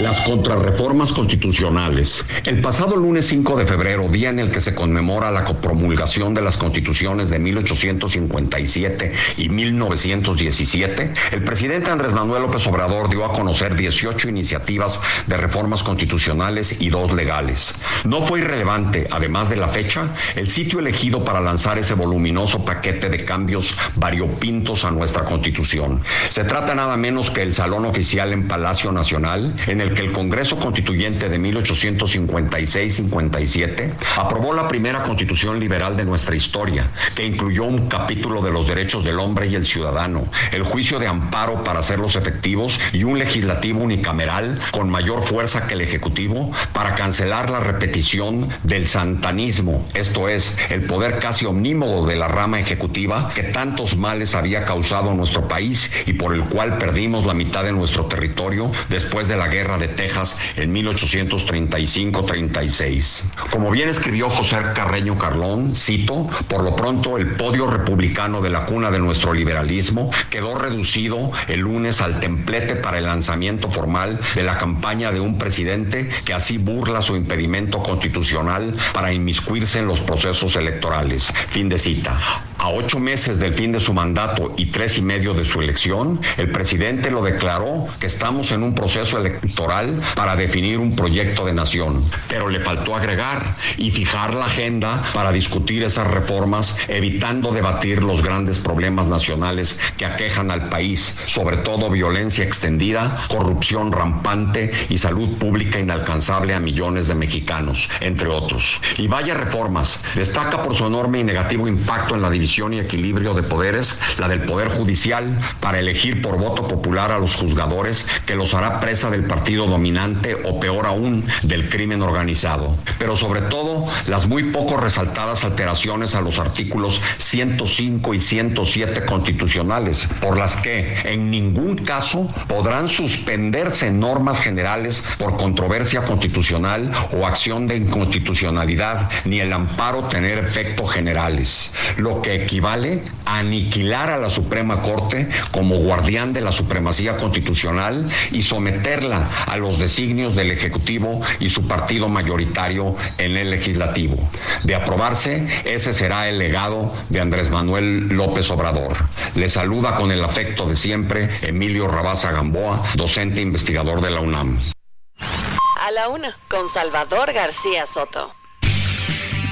[SPEAKER 16] Las contrarreformas constitucionales. El pasado lunes 5 de febrero, día en el que se conmemora la copromulgación de las constituciones de 1857 y 1917, el presidente Andrés Manuel López Obrador dio a conocer 18 iniciativas de reformas constitucionales y dos legales. No fue irrelevante, además de la fecha, el sitio elegido para lanzar ese voluminoso paquete de cambios variopintos a nuestra constitución. Se trata nada menos que el Salón Oficial en Palacio Nacional, en el que el Congreso Constituyente de 1856-57 aprobó la primera constitución liberal de nuestra historia, que incluyó un capítulo de los derechos del hombre y el ciudadano, el juicio de amparo para hacerlos efectivos y un legislativo unicameral con mayor fuerza que el Ejecutivo para cancelar la repetición del santanismo, esto es, el poder casi omnímodo de la rama ejecutiva que tantos males había causado a nuestro país y por el cual perdimos la mitad de nuestro territorio después de la guerra de Texas en 1835-36. Como bien escribió José Carreño Carlón, cito, por lo pronto el podio republicano de la cuna de nuestro liberalismo quedó reducido el lunes al templete para el lanzamiento formal de la campaña de un presidente que así burla su impedimento constitucional para inmiscuirse en los procesos electorales. Fin de cita. A ocho meses del fin de su mandato y tres y medio de su elección, el presidente lo declaró que estamos en un proceso electoral para definir un proyecto de nación. Pero le faltó agregar y fijar la agenda para discutir esas reformas, evitando debatir los grandes problemas nacionales que aquejan al país, sobre todo violencia extendida, corrupción rampante y salud pública inalcanzable a millones de mexicanos, entre otros. Y vaya reformas, destaca por su enorme y negativo impacto en la división y equilibrio de poderes, la del Poder Judicial, para elegir por voto popular a los juzgadores, que los hará presa del partido dominante o peor aún, del crimen organizado. Pero sobre todo, las muy poco resaltadas alteraciones a los artículos 105 y 107 constitucionales, por las que en ningún caso podrán suspenderse normas generales por controversia constitucional o acción de inconstitucionalidad, ni el amparo tener efectos generales, lo que equivale a aniquilar a la Suprema Corte como guardián de la supremacía constitucional y someterla a los designios del Ejecutivo y su partido mayoritario en el Legislativo. De aprobarse, ese será el legado de Andrés Manuel López Obrador. Le saluda con el afecto de siempre Emilio Rabaza Gamboa, docente investigador de la UNAM.
[SPEAKER 7] A la una, con Salvador García Soto.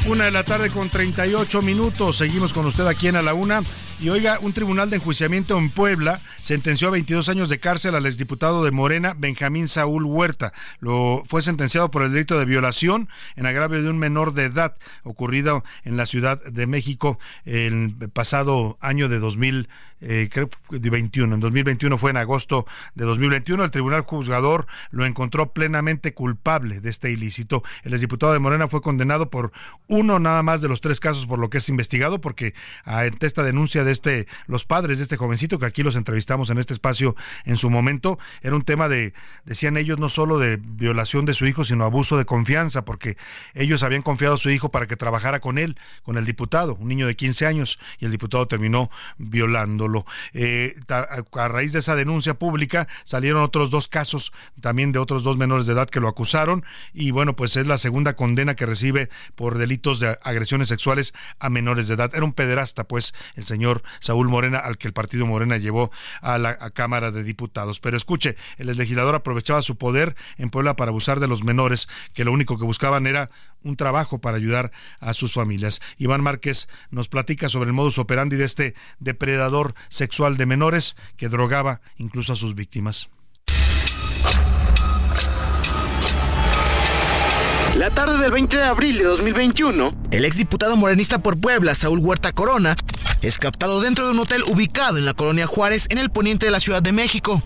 [SPEAKER 6] Una de la tarde con 38 minutos. Seguimos con usted aquí en A la Una. Y oiga, un tribunal de enjuiciamiento en Puebla sentenció a 22 años de cárcel al exdiputado de Morena, Benjamín Saúl Huerta. Lo fue sentenciado por el delito de violación en agravio de un menor de edad ocurrido en la Ciudad de México el pasado año de 2000 eh, creo 21. En 2021 fue en agosto de 2021. El tribunal juzgador lo encontró plenamente culpable de este ilícito. El exdiputado de Morena fue condenado por uno nada más de los tres casos por lo que es investigado, porque ante esta denuncia de este, los padres de este jovencito, que aquí los entrevistamos en este espacio en su momento, era un tema de, decían ellos, no solo de violación de su hijo, sino abuso de confianza, porque ellos habían confiado a su hijo para que trabajara con él, con el diputado, un niño de 15 años, y el diputado terminó violando eh, a raíz de esa denuncia pública salieron otros dos casos también de otros dos menores de edad que lo acusaron y bueno, pues es la segunda condena que recibe por delitos de agresiones sexuales a menores de edad. Era un pederasta, pues, el señor Saúl Morena, al que el partido Morena llevó a la Cámara de Diputados. Pero escuche, el legislador aprovechaba su poder en Puebla para abusar de los menores, que lo único que buscaban era un trabajo para ayudar a sus familias. Iván Márquez nos platica sobre el modus operandi de este depredador sexual de menores que drogaba incluso a sus víctimas.
[SPEAKER 8] La tarde del 20 de abril de 2021, el exdiputado morenista por Puebla, Saúl Huerta Corona, es captado dentro de un hotel ubicado en la colonia Juárez, en el poniente de la Ciudad de México.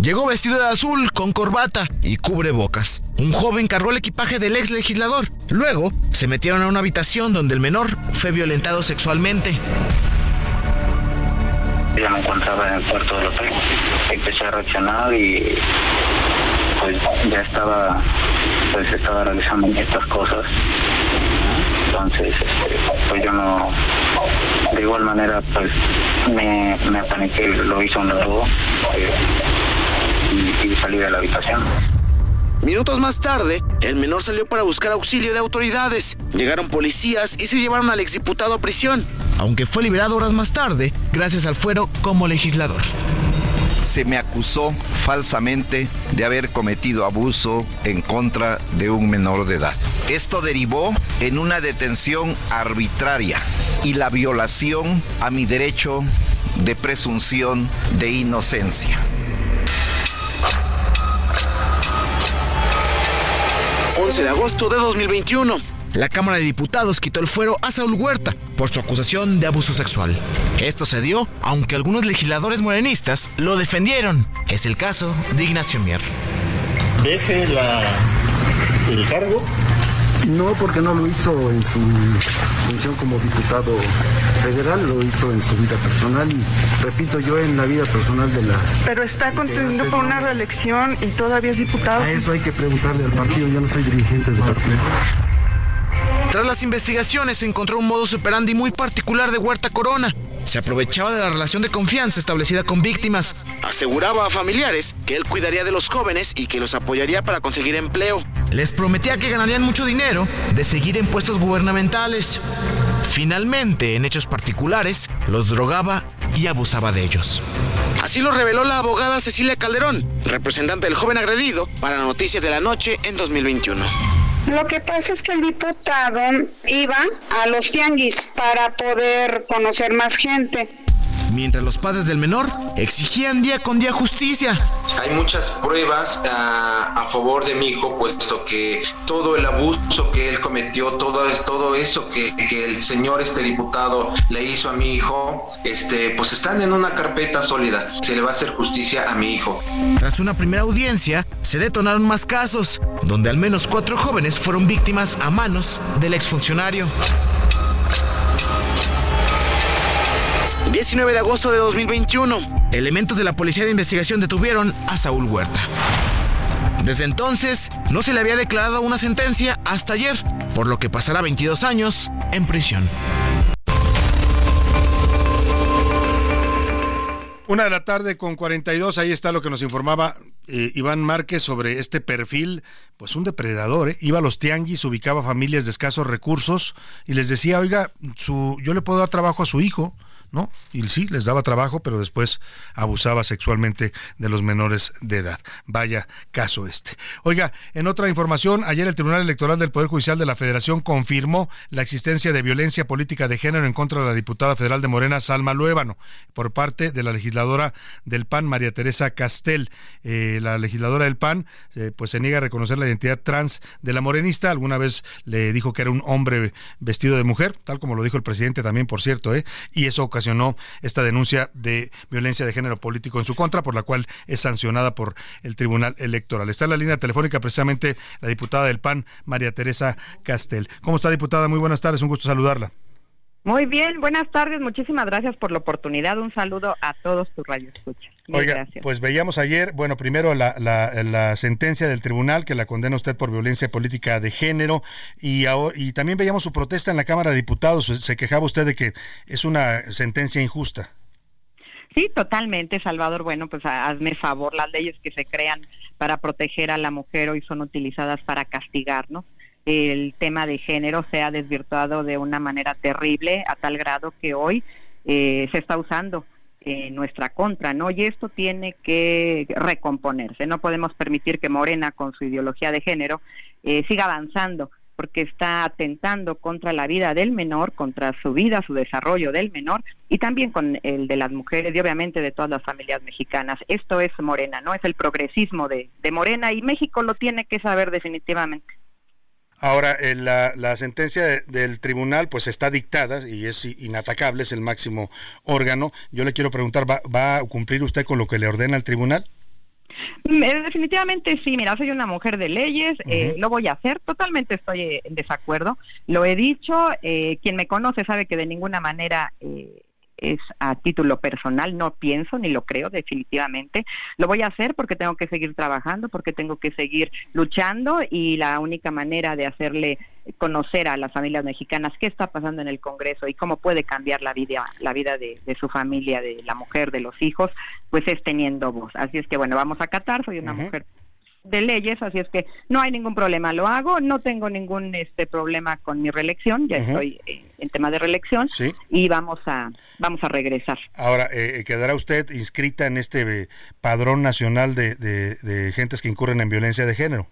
[SPEAKER 8] Llegó vestido de azul, con corbata y cubrebocas. Un joven cargó el equipaje del ex legislador. Luego, se metieron a una habitación donde el menor fue violentado sexualmente.
[SPEAKER 17] Ya me encontraba en el cuarto del hotel. Empecé a reaccionar y pues ya estaba, pues estaba realizando estas cosas. Entonces, este, pues yo no, de igual manera, pues me, me apaniqué, lo hizo un lado y, y salí de la habitación.
[SPEAKER 8] Minutos más tarde, el menor salió para buscar auxilio de autoridades. Llegaron policías y se llevaron al exdiputado a prisión, aunque fue liberado horas más tarde gracias al fuero como legislador.
[SPEAKER 18] Se me acusó falsamente de haber cometido abuso en contra de un menor de edad. Esto derivó en una detención arbitraria y la violación a mi derecho de presunción de inocencia.
[SPEAKER 8] 12 de agosto de 2021. La Cámara de Diputados quitó el fuero a Saúl Huerta por su acusación de abuso sexual. Esto se dio aunque algunos legisladores morenistas lo defendieron. Es el caso de Ignacio Mier.
[SPEAKER 19] Deje la, el cargo
[SPEAKER 20] no, porque no lo hizo en su función como diputado federal, lo hizo en su vida personal y, repito, yo en la vida personal de la...
[SPEAKER 21] Pero está contendiendo por una reelección y todavía es diputado.
[SPEAKER 20] A eso hay que preguntarle al partido, yo no soy dirigente del partido.
[SPEAKER 8] Tras las investigaciones se encontró un modo operandi muy particular de Huerta Corona. Se aprovechaba de la relación de confianza establecida con víctimas. Aseguraba a familiares que él cuidaría de los jóvenes y que los apoyaría para conseguir empleo. Les prometía que ganarían mucho dinero de seguir en puestos gubernamentales. Finalmente, en hechos particulares, los drogaba y abusaba de ellos. Así lo reveló la abogada Cecilia Calderón, representante del joven agredido, para Noticias de la Noche en 2021.
[SPEAKER 21] Lo que pasa es que el diputado iba a los tianguis para poder conocer más gente.
[SPEAKER 8] Mientras los padres del menor exigían día con día justicia.
[SPEAKER 22] Hay muchas pruebas a, a favor de mi hijo, puesto que todo el abuso que él cometió, todo, es, todo eso que, que, el señor este diputado le hizo a mi hijo, este, pues están en una carpeta sólida. Se le va a hacer justicia a mi hijo.
[SPEAKER 8] Tras una primera audiencia, se detonaron más casos, donde al menos cuatro jóvenes fueron víctimas a manos del exfuncionario. 19 de agosto de 2021, elementos de la Policía de Investigación detuvieron a Saúl Huerta. Desde entonces, no se le había declarado una sentencia hasta ayer, por lo que pasará 22 años en prisión.
[SPEAKER 6] Una de la tarde con 42, ahí está lo que nos informaba eh, Iván Márquez sobre este perfil, pues un depredador, ¿eh? iba a los tianguis, ubicaba familias de escasos recursos y les decía, oiga, yo le puedo dar trabajo a su hijo, ¿no? Y sí, les daba trabajo, pero después abusaba sexualmente de los menores de edad. Vaya caso este. Oiga, en otra información, ayer el Tribunal Electoral del Poder Judicial de la Federación confirmó la existencia de violencia política de género en contra de la diputada federal de Morena, Salma Luébano, por parte de la legisladora del PAN, María Teresa Castel. Eh, la legisladora del PAN, eh, pues se niega a reconocer la identidad trans de la morenista. Alguna vez le dijo que era un hombre vestido de mujer, tal como lo dijo el presidente también, por cierto, ¿eh? y eso ocasionó esta denuncia de violencia de género político en su contra, por la cual es sancionada por el Tribunal Electoral. Está en la línea telefónica precisamente la diputada del PAN, María Teresa Castel. ¿Cómo está, diputada? Muy buenas tardes, un gusto saludarla.
[SPEAKER 23] Muy bien, buenas tardes, muchísimas gracias por la oportunidad. Un saludo a todos tus radioescuchas.
[SPEAKER 6] Oiga,
[SPEAKER 23] gracias.
[SPEAKER 6] pues veíamos ayer, bueno, primero la, la, la, sentencia del tribunal que la condena usted por violencia política de género y, y también veíamos su protesta en la Cámara de Diputados. Se quejaba usted de que es una sentencia injusta.
[SPEAKER 23] Sí, totalmente, Salvador. Bueno, pues hazme favor, las leyes que se crean para proteger a la mujer hoy son utilizadas para castigarnos el tema de género se ha desvirtuado de una manera terrible a tal grado que hoy eh, se está usando en nuestra contra, ¿no? Y esto tiene que recomponerse. No podemos permitir que Morena, con su ideología de género, eh, siga avanzando, porque está atentando contra la vida del menor, contra su vida, su desarrollo del menor, y también con el de las mujeres y obviamente de todas las familias mexicanas. Esto es Morena, ¿no? Es el progresismo de, de Morena y México lo tiene que saber definitivamente.
[SPEAKER 6] Ahora, eh, la, la, sentencia de, del tribunal pues está dictada y es inatacable, es el máximo órgano. Yo le quiero preguntar, ¿va, ¿va a cumplir usted con lo que le ordena el tribunal?
[SPEAKER 23] Eh, definitivamente sí, mira, soy una mujer de leyes, uh -huh. eh, lo voy a hacer, totalmente estoy en desacuerdo, lo he dicho, eh, quien me conoce sabe que de ninguna manera eh, es a título personal, no pienso ni lo creo definitivamente. Lo voy a hacer porque tengo que seguir trabajando, porque tengo que seguir luchando y la única manera de hacerle conocer a las familias mexicanas qué está pasando en el Congreso y cómo puede cambiar la vida, la vida de, de su familia, de la mujer, de los hijos, pues es teniendo voz. Así es que bueno, vamos a catar, soy una uh -huh. mujer de leyes, así es que no hay ningún problema, lo hago, no tengo ningún este problema con mi reelección, ya uh -huh. estoy eh, en tema de reelección
[SPEAKER 6] ¿Sí?
[SPEAKER 23] y vamos a vamos a regresar.
[SPEAKER 6] Ahora, eh, ¿quedará usted inscrita en este eh, padrón nacional de, de, de gentes que incurren en violencia de género?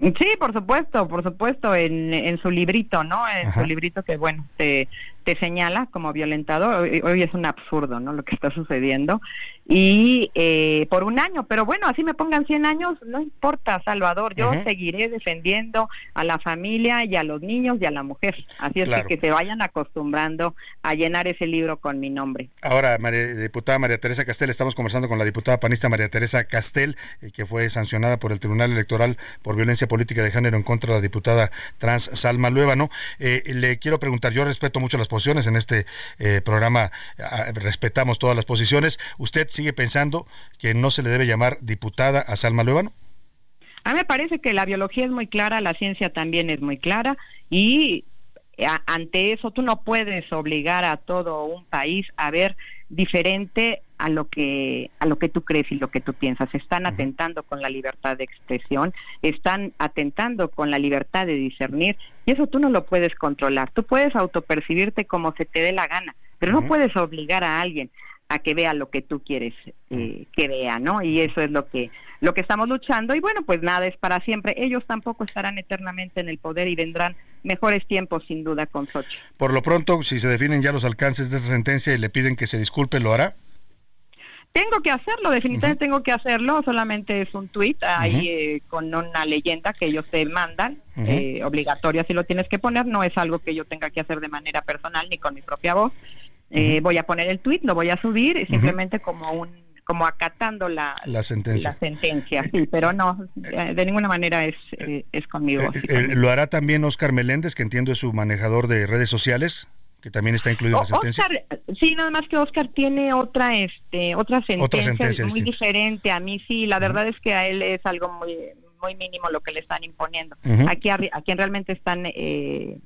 [SPEAKER 23] Sí, por supuesto, por supuesto, en, en su librito, ¿no? En Ajá. su librito que, bueno, se, te señala como violentador. Hoy, es un absurdo, ¿no? Lo que está sucediendo. Y eh, por un año, pero bueno, así me pongan 100 años, no importa, Salvador, yo seguiré defendiendo a la familia y a los niños y a la mujer. Así es que, que se vayan acostumbrando a llenar ese libro con mi nombre.
[SPEAKER 6] Ahora, diputada María Teresa Castel, estamos conversando con la diputada panista María Teresa Castel, eh, que fue sancionada por el Tribunal Electoral por violencia política de género en contra de la diputada trans Salma Luébano. Eh, le quiero preguntar, yo respeto mucho las posiciones en este eh, programa, respetamos todas las posiciones. ¿Usted sigue pensando que no se le debe llamar diputada a Salma Luébano?
[SPEAKER 23] A mí me parece que la biología es muy clara, la ciencia también es muy clara y ante eso tú no puedes obligar a todo un país a ver diferente a lo que a lo que tú crees y lo que tú piensas. Están atentando con la libertad de expresión, están atentando con la libertad de discernir y eso tú no lo puedes controlar. Tú puedes autopercibirte como se te dé la gana, pero no puedes obligar a alguien a que vea lo que tú quieres eh, que vea, ¿no? Y eso es lo que lo que estamos luchando y bueno, pues nada es para siempre. Ellos tampoco estarán eternamente en el poder y vendrán mejores tiempos sin duda con Sochi.
[SPEAKER 6] Por lo pronto, si se definen ya los alcances de esta sentencia y le piden que se disculpe, ¿lo hará?
[SPEAKER 23] Tengo que hacerlo, definitivamente tengo que hacerlo, solamente es un tuit ahí eh, con una leyenda que ellos te mandan, eh, obligatoria si lo tienes que poner, no es algo que yo tenga que hacer de manera personal ni con mi propia voz. Eh, voy a poner el tuit, lo voy a subir simplemente como un como acatando la,
[SPEAKER 6] la sentencia.
[SPEAKER 23] La sentencia, sí, pero no, de ninguna manera es, es conmigo.
[SPEAKER 6] ¿Lo hará también Oscar Meléndez, que entiendo es su manejador de redes sociales? que también está incluido en la sentencia.
[SPEAKER 23] sí, nada más que Oscar tiene otra este otra sentencia, muy diferente. A mí sí, la verdad es que a él es algo muy muy mínimo lo que le están imponiendo. Aquí a, quien realmente están eh,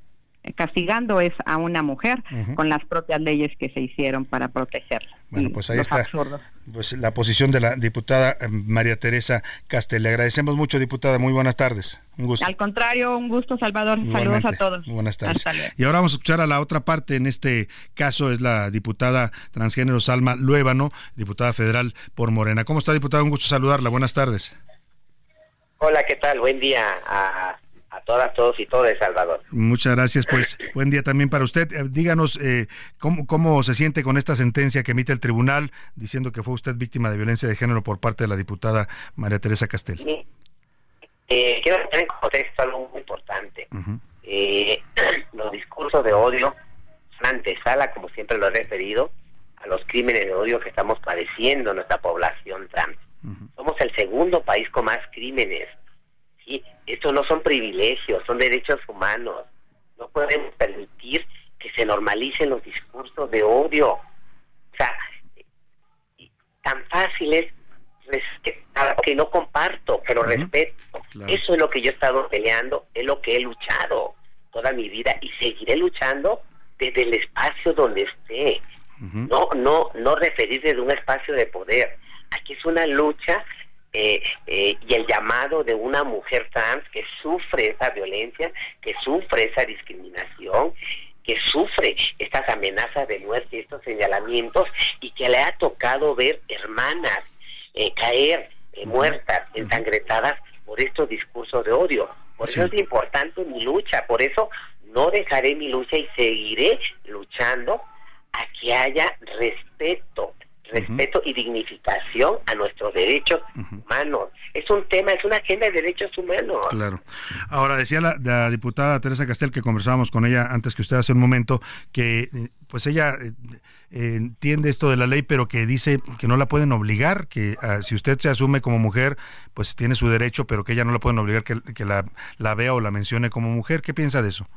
[SPEAKER 23] castigando es a una mujer con las propias leyes que se hicieron para protegerla.
[SPEAKER 6] Bueno, pues ahí está pues, la posición de la diputada eh, María Teresa Castel. Le agradecemos mucho, diputada. Muy buenas tardes. Un gusto.
[SPEAKER 23] Al contrario, un gusto, Salvador. Saludos a todos.
[SPEAKER 6] buenas tardes. Y ahora vamos a escuchar a la otra parte. En este caso es la diputada transgénero Salma Luébano, diputada federal por Morena. ¿Cómo está, diputada? Un gusto saludarla. Buenas tardes.
[SPEAKER 24] Hola, ¿qué tal? Buen día a a todas, todos y todas, Salvador.
[SPEAKER 6] Muchas gracias, pues buen día también para usted. Eh, díganos eh, ¿cómo, cómo se siente con esta sentencia que emite el tribunal diciendo que fue usted víctima de violencia de género por parte de la diputada María Teresa Castel.
[SPEAKER 24] Eh, quiero tener en contexto algo muy importante. los discursos de odio son antesala, como siempre lo he referido, a los crímenes de odio que estamos padeciendo en nuestra población trans. Somos el segundo país con más crímenes ¿sí? Estos no son privilegios, son derechos humanos. No podemos permitir que se normalicen los discursos de odio. O sea, tan fácil es respetar, que no comparto, pero respeto. Eso es lo que yo he estado peleando, es lo que he luchado toda mi vida y seguiré luchando desde el espacio donde esté. No, no, no referir desde un espacio de poder. Aquí es una lucha eh, eh, y el llamado de una mujer trans que sufre esa violencia, que sufre esa discriminación, que sufre estas amenazas de muerte y estos señalamientos y que le ha tocado ver hermanas eh, caer muertas, ensangretadas por estos discursos de odio. Por eso es importante mi lucha, por eso no dejaré mi lucha y seguiré luchando a que haya respeto, respeto y dignificación a nuestros derechos humanos. Es un tema, es una agenda de derechos humanos.
[SPEAKER 6] Claro. Ahora, decía la, diputada Teresa Castel, que conversábamos con ella antes que usted hace un momento, que eh, pues ella eh, entiende esto de la ley, pero que dice que no la pueden obligar, que ah, si usted se asume como mujer, pues tiene su derecho, pero que ella no la pueden obligar que, que la, la vea o la mencione como mujer. ¿Qué piensa de eso?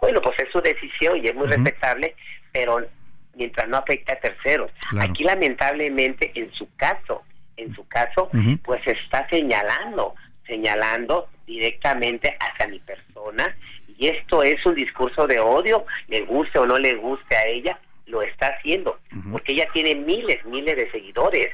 [SPEAKER 24] Bueno, pues es su decisión y es muy respetable, pero mientras no afecte a terceros. Aquí lamentablemente en su caso, en su caso, pues se está señalando, señalando directamente hacia mi persona y esto es un discurso de odio, le guste o no le guste a ella, lo está haciendo, porque ella tiene miles, miles de seguidores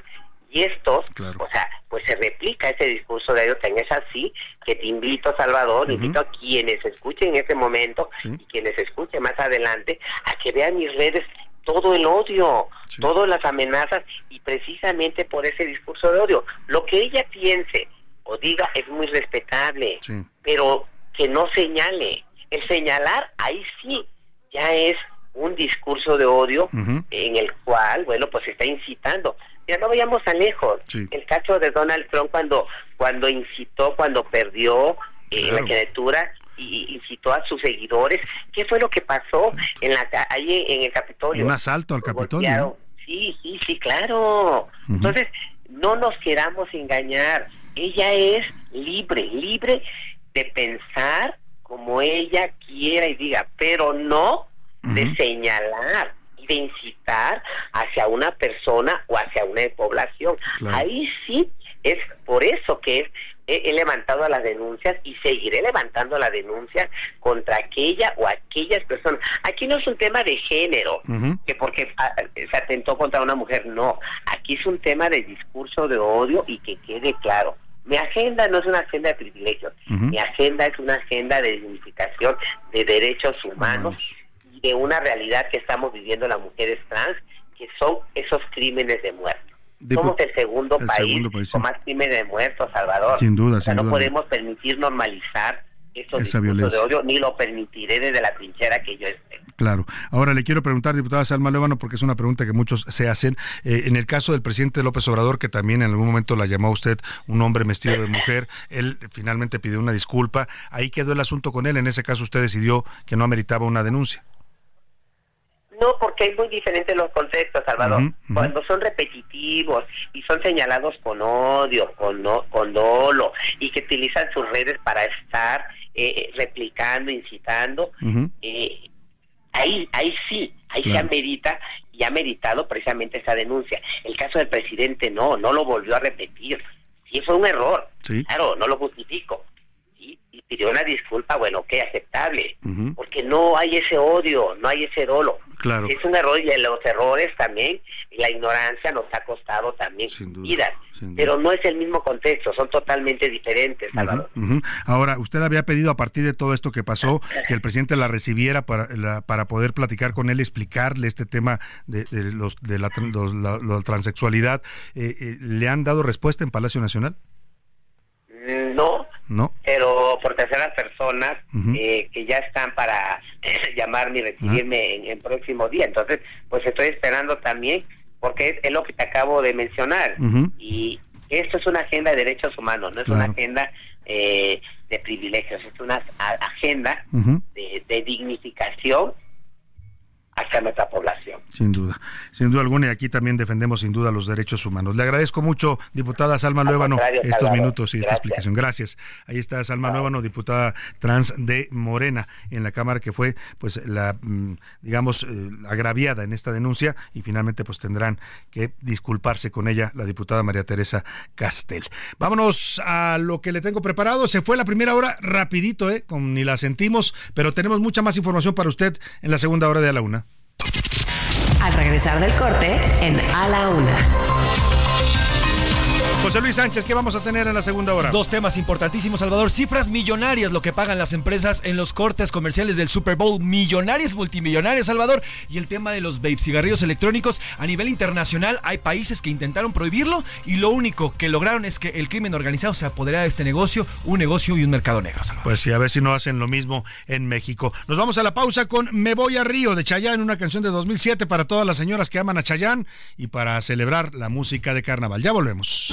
[SPEAKER 24] y estos, o sea, pues se replica ese discurso de odio, tan es así que te invito, Salvador, invito a quienes escuchen en ese momento y quienes escuchen más adelante a que vean mis redes todo el odio, todas las amenazas y precisamente por ese discurso de odio. Lo que ella piense o diga es muy respetable, pero que no señale. El señalar, ahí sí, ya es un discurso de odio en el cual, bueno, pues está incitando. Ya no vayamos tan lejos. El caso de Donald Trump cuando cuando incitó, cuando perdió eh, la candidatura y incitó a sus seguidores. ¿Qué fue lo que pasó en la ahí en el Capitolio?
[SPEAKER 6] Un asalto al Capitolio.
[SPEAKER 24] Sí, sí, sí, claro. Entonces, no nos queramos engañar. Ella es libre, libre de pensar como ella quiera y diga, pero no de señalar y de incitar hacia una persona o hacia una población. Ahí sí es por eso que es he, levantado las denuncias y seguiré levantando las denuncias contra aquella o aquellas personas. Aquí no es un tema de género, que porque ah, se atentó contra una mujer, no. Aquí es un tema de discurso de odio y que quede claro. Mi agenda no es una agenda de privilegios, mi agenda es una agenda de dignificación de derechos humanos y de una realidad que estamos viviendo las mujeres trans, que son esos crímenes de muerte. Somos el segundo, país, con más crímenes de muertos, Salvador.
[SPEAKER 6] Sin duda,
[SPEAKER 24] No podemos permitir normalizar estos Esa de odio, ni lo permitiré desde la trinchera que yo esté.
[SPEAKER 6] Claro. Ahora le quiero preguntar, diputada Salma Lévano, porque es una pregunta que muchos se hacen. Eh, en el caso del presidente López Obrador, que también en algún momento la llamó usted un hombre vestido de mujer, él finalmente pidió una disculpa. Ahí quedó el asunto con él. En ese caso usted decidió que no ameritaba una denuncia.
[SPEAKER 24] No, porque hay muy diferentes los contextos, Salvador. Cuando son repetitivos y son señalados con odio, con, con dolo, y que utilizan sus redes para estar eh, eh, replicando, incitando, eh, ahí, ahí sí, ahí se amerita y ha meritado precisamente esa denuncia. El caso del presidente no, no lo volvió a repetir. Sí, fue un error. Claro, no lo justifico pidió una disculpa, bueno, que aceptable, porque no hay ese odio, no hay ese dolo.
[SPEAKER 6] Claro.
[SPEAKER 24] Es un error y los errores también, la ignorancia nos ha costado también vidas. Pero no es el mismo contexto, son totalmente diferentes,
[SPEAKER 6] Ahora, usted había pedido a partir de todo esto que pasó que el presidente la recibiera para, para poder platicar con él, explicarle este tema de, los, de la, transexualidad. Eh, eh, ¿Le han dado respuesta en Palacio Nacional?
[SPEAKER 24] No, no. Pero por terceras personas eh, que ya están para llamarme y recibirme en el próximo día. Entonces, pues estoy esperando también, porque es, lo que te acabo de mencionar. Y esto es una agenda de derechos humanos, no es una agenda eh, de privilegios, es una agenda de, de dignificación hacia nuestra población.
[SPEAKER 6] Sin duda, sin duda alguna, y aquí también defendemos sin duda los derechos humanos. Le agradezco mucho, diputada Salma Luébano, estos minutos y esta explicación. Gracias. Ahí está Salma Luébano, diputada trans de Morena en la Cámara, que fue pues la, mm, digamos, eh, agraviada en esta denuncia y finalmente pues tendrán que disculparse con ella la diputada María Teresa Castel. Vámonos a lo que le tengo preparado. Se fue la primera hora rapidito, ¿eh? Con, ni la sentimos, pero tenemos mucha más información para usted en la segunda hora de a la una.
[SPEAKER 7] Al regresar del corte en A la Una.
[SPEAKER 6] José Luis Sánchez, ¿qué vamos a tener en la segunda hora?
[SPEAKER 25] Dos temas importantísimos, Salvador. Cifras millonarias lo que pagan las empresas en los cortes comerciales del Super Bowl. Millonarias, multimillonarias, Salvador. Y el tema de los vape cigarrillos electrónicos. A nivel internacional hay países que intentaron prohibirlo y lo único que lograron es que el crimen organizado se apodera de este negocio, un negocio y un mercado negro, Salvador.
[SPEAKER 6] Pues sí, a ver si no hacen lo mismo en México. Nos vamos a la pausa con Me Voy a Río de Chayán, una canción de 2007 para todas las señoras que aman a Chayán y para celebrar la música de carnaval. Ya volvemos.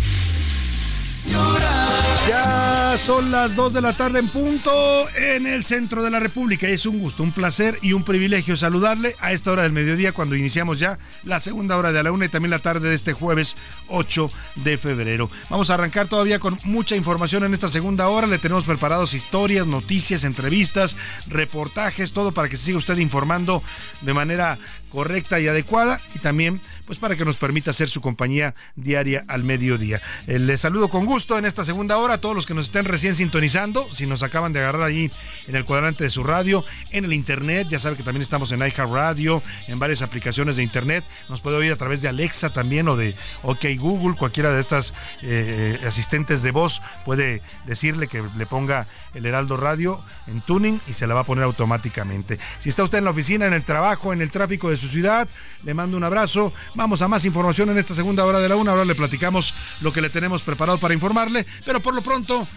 [SPEAKER 6] ya son las 2 de la tarde en punto en el centro de la República. Es un gusto, un placer y un privilegio saludarle a esta hora del mediodía cuando iniciamos ya la segunda hora de la una y también la tarde de este jueves 8 de febrero. Vamos a arrancar todavía con mucha información en esta segunda hora. Le tenemos preparados historias, noticias, entrevistas, reportajes, todo para que se siga usted informando de manera correcta y adecuada y también pues para que nos permita hacer su compañía diaria al mediodía. Eh, les saludo con gusto en esta segunda hora a todos los que nos estén recién sintonizando, si nos acaban de agarrar ahí en el cuadrante de su radio, en el internet, ya sabe que también estamos en Radio, en varias aplicaciones de internet, nos puede oír a través de Alexa también o de OK Google, cualquiera de estas eh, asistentes de voz puede decirle que le ponga el Heraldo Radio en tuning y se la va a poner automáticamente. Si está usted en la oficina, en el trabajo, en el tráfico de su ciudad, le mando un abrazo. Vamos a más información en esta segunda hora de la una. Ahora le platicamos lo que le tenemos preparado para informarle, pero por lo pronto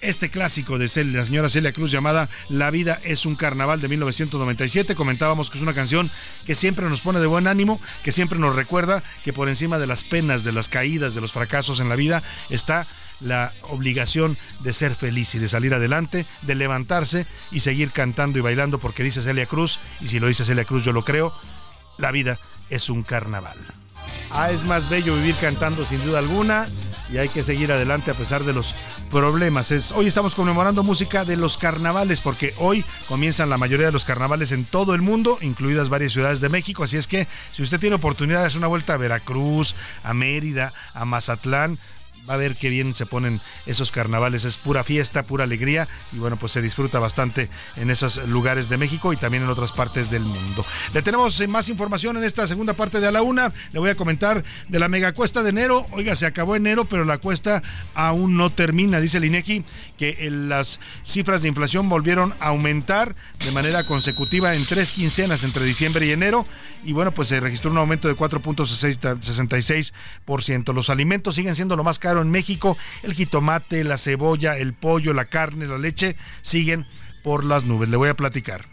[SPEAKER 6] este clásico de la señora Celia Cruz llamada La vida es un carnaval de 1997. Comentábamos que es una canción que siempre nos pone de buen ánimo, que siempre nos recuerda que por encima de las penas, de las caídas, de los fracasos en la vida está la obligación de ser feliz y de salir adelante, de levantarse y seguir cantando y bailando porque dice Celia Cruz, y si lo dice Celia Cruz yo lo creo, la vida es un carnaval. Ah, es más bello vivir cantando sin duda alguna y hay que seguir adelante a pesar de los problemas. Es, hoy estamos conmemorando música de los carnavales porque hoy comienzan la mayoría de los carnavales en todo el mundo, incluidas varias ciudades de México. Así es que si usted tiene oportunidad de hacer una vuelta a Veracruz, a Mérida, a Mazatlán, va a ver qué bien se ponen esos carnavales. Es pura fiesta, pura alegría y bueno, pues se disfruta bastante en esos lugares de México y también en otras partes del mundo. Le tenemos eh, más información en esta segunda parte de a la una. Le voy a comentar de la mega cuesta de enero. Oiga, se acabó enero, pero la cuesta aún no termina. Dice el INEGI que las cifras de inflación volvieron a aumentar de manera consecutiva en tres quincenas entre diciembre y enero. Y bueno, pues se registró un aumento de 4.66%. Los alimentos siguen siendo lo más caro en México. El jitomate, la cebolla, el pollo, la carne, la leche siguen por las nubes. Le voy a platicar.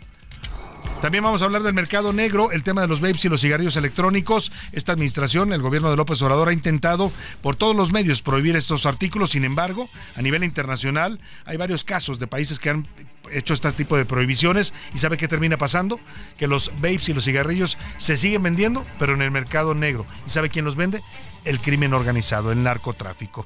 [SPEAKER 6] También vamos a hablar del mercado negro, el tema de los vapes y los cigarrillos electrónicos. Esta administración, el gobierno de López Obrador, ha intentado por todos los medios prohibir estos artículos. Sin embargo, a nivel internacional hay varios casos de países que han hecho este tipo de prohibiciones y sabe qué termina pasando, que los vapes y los cigarrillos se siguen vendiendo, pero en el mercado negro. ¿Y sabe quién los vende? El crimen organizado, el narcotráfico.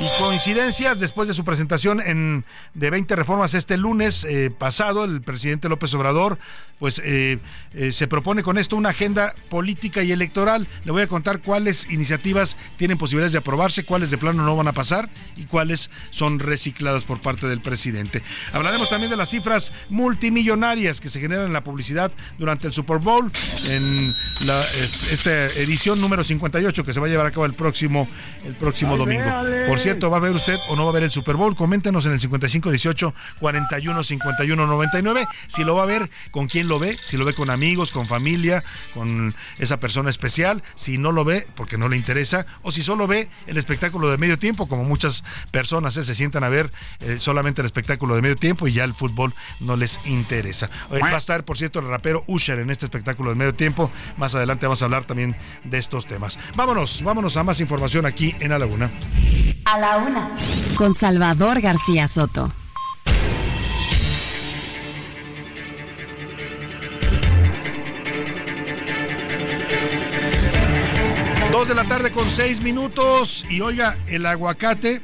[SPEAKER 6] Y coincidencias, después de su presentación en, de 20 reformas este lunes eh, pasado, el presidente López Obrador, pues eh, eh, se propone con esto una agenda política y electoral. Le voy a contar cuáles iniciativas tienen posibilidades de aprobarse, cuáles de plano no van a pasar y cuáles son recicladas por parte del presidente. Hablaremos también de las cifras multimillonarias que se generan en la publicidad durante el Super Bowl, en la, esta edición número 58 que se va a llevar a cabo el próximo, el próximo domingo. Por cierto, ¿va a ver usted o no va a ver el Super Bowl? Coméntenos en el 5518 41 51 99 si lo va a ver, con quién lo ve, si lo ve con amigos, con familia, con esa persona especial, si no lo ve porque no le interesa, o si solo ve el espectáculo de medio tiempo, como muchas personas eh, se sientan a ver eh, solamente el espectáculo de medio tiempo y ya el fútbol no les interesa. Eh, va a estar, por cierto, el rapero Usher en este espectáculo de medio tiempo. Más adelante vamos a hablar también de estos temas. Vámonos, vámonos a más información aquí en A Laguna.
[SPEAKER 7] A la una. Con Salvador García Soto.
[SPEAKER 6] Dos de la tarde con seis minutos. Y oiga, el aguacate.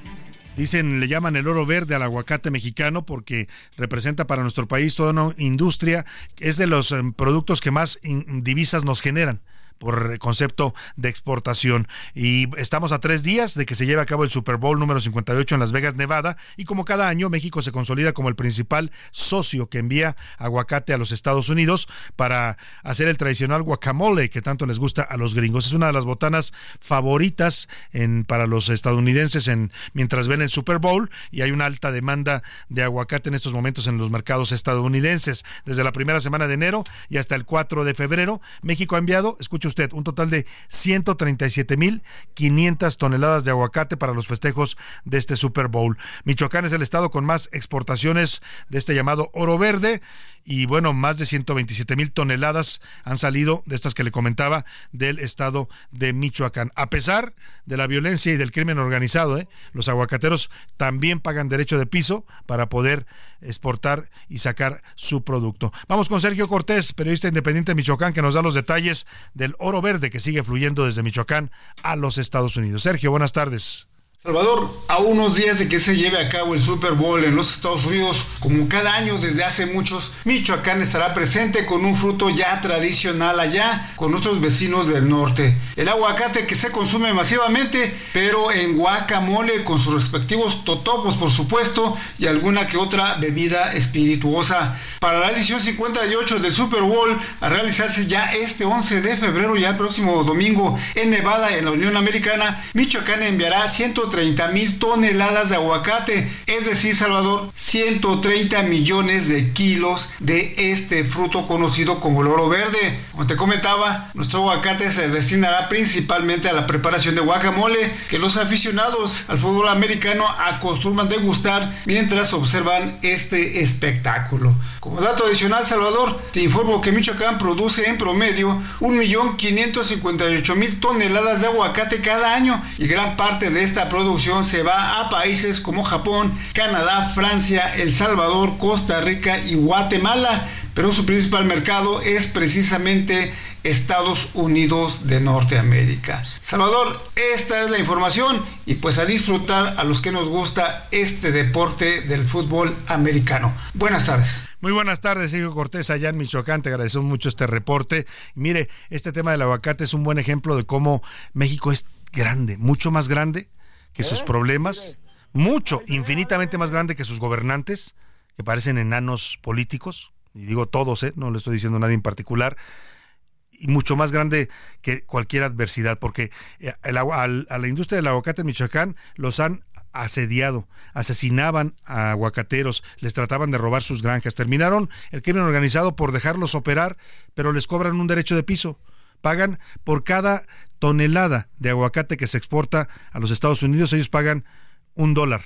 [SPEAKER 6] Dicen, le llaman el oro verde al aguacate mexicano porque representa para nuestro país toda una industria. Es de los em, productos que más divisas nos generan por concepto de exportación. Y estamos a tres días de que se lleve a cabo el Super Bowl número 58 en Las Vegas, Nevada. Y como cada año, México se consolida como el principal socio que envía aguacate a los Estados Unidos para hacer el tradicional guacamole que tanto les gusta a los gringos. Es una de las botanas favoritas en, para los estadounidenses en, mientras ven el Super Bowl y hay una alta demanda de aguacate en estos momentos en los mercados estadounidenses. Desde la primera semana de enero y hasta el 4 de febrero, México ha enviado, escucho usted, un total de 137.500 toneladas de aguacate para los festejos de este Super Bowl. Michoacán es el estado con más exportaciones de este llamado oro verde y bueno, más de 127 mil toneladas han salido de estas que le comentaba del estado de Michoacán. A pesar de la violencia y del crimen organizado, ¿eh? los aguacateros también pagan derecho de piso para poder exportar y sacar su producto. Vamos con Sergio Cortés, periodista independiente de Michoacán, que nos da los detalles del oro verde que sigue fluyendo desde Michoacán a los Estados Unidos. Sergio, buenas tardes.
[SPEAKER 26] Salvador, a unos días de que se lleve a cabo el Super Bowl en los Estados Unidos, como cada año desde hace muchos, Michoacán estará presente con un fruto ya tradicional allá con nuestros vecinos del norte. El aguacate que se consume masivamente, pero en guacamole con sus respectivos totopos, por supuesto, y alguna que otra bebida espirituosa. Para la edición 58 del Super Bowl, a realizarse ya este 11 de febrero, ya el próximo domingo, en Nevada, en la Unión Americana, Michoacán enviará 130 30 mil toneladas de aguacate, es decir, Salvador, 130 millones de kilos de este fruto conocido como el oro verde. Como te comentaba, nuestro aguacate se destinará principalmente a la preparación de guacamole, que los aficionados al fútbol americano acostumbran degustar mientras observan este espectáculo. Como dato adicional, Salvador, te informo que Michoacán produce en promedio 1.558.000 toneladas de aguacate cada año y gran parte de esta producción producción se va a países como Japón, Canadá, Francia, El Salvador, Costa Rica y Guatemala, pero su principal mercado es precisamente Estados Unidos de Norteamérica. Salvador, esta es la información y pues a disfrutar a los que nos gusta este deporte del fútbol americano. Buenas tardes.
[SPEAKER 6] Muy buenas tardes, Sergio Cortés, allá en Michoacán. Te agradecemos mucho este reporte. mire, este tema del aguacate es un buen ejemplo de cómo México es grande, mucho más grande que sus problemas, mucho, infinitamente más grande que sus gobernantes, que parecen enanos políticos, y digo todos, ¿eh? no le estoy diciendo a nadie en particular, y mucho más grande que cualquier adversidad, porque eh, el, a la industria del aguacate en Michoacán los han asediado, asesinaban a aguacateros, les trataban de robar sus granjas, terminaron el crimen organizado por dejarlos operar, pero les cobran un derecho de piso, pagan por cada tonelada de aguacate que se exporta a los Estados Unidos, ellos pagan un dólar.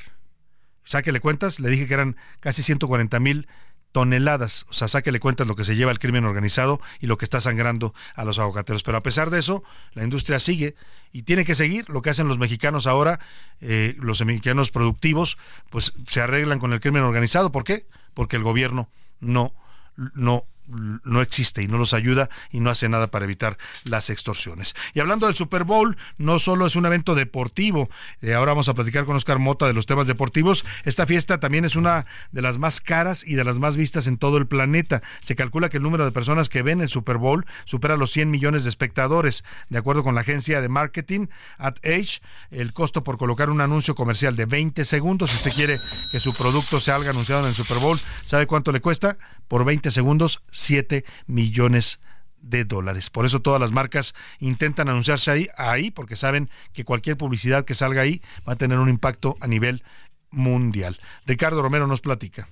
[SPEAKER 6] Sáquele cuentas, le dije que eran casi 140 mil toneladas. O sea, sáquele cuentas lo que se lleva el crimen organizado y lo que está sangrando a los aguacateros. Pero a pesar de eso, la industria sigue y tiene que seguir lo que hacen los mexicanos ahora, eh, los mexicanos productivos, pues se arreglan con el crimen organizado. ¿Por qué? Porque el gobierno no, no no existe y no los ayuda y no hace nada para evitar las extorsiones. Y hablando del Super Bowl, no solo es un evento deportivo, eh, ahora vamos a platicar con Oscar Mota de los temas deportivos, esta fiesta también es una de las más caras y de las más vistas en todo el planeta. Se calcula que el número de personas que ven el Super Bowl supera los 100 millones de espectadores. De acuerdo con la agencia de marketing Age el costo por colocar un anuncio comercial de 20 segundos, si usted quiere que su producto se haga anunciado en el Super Bowl, ¿sabe cuánto le cuesta? Por 20 segundos 7 millones de dólares. Por eso todas las marcas intentan anunciarse ahí, ahí, porque saben que cualquier publicidad que salga ahí va a tener un impacto a nivel mundial. Ricardo Romero nos platica.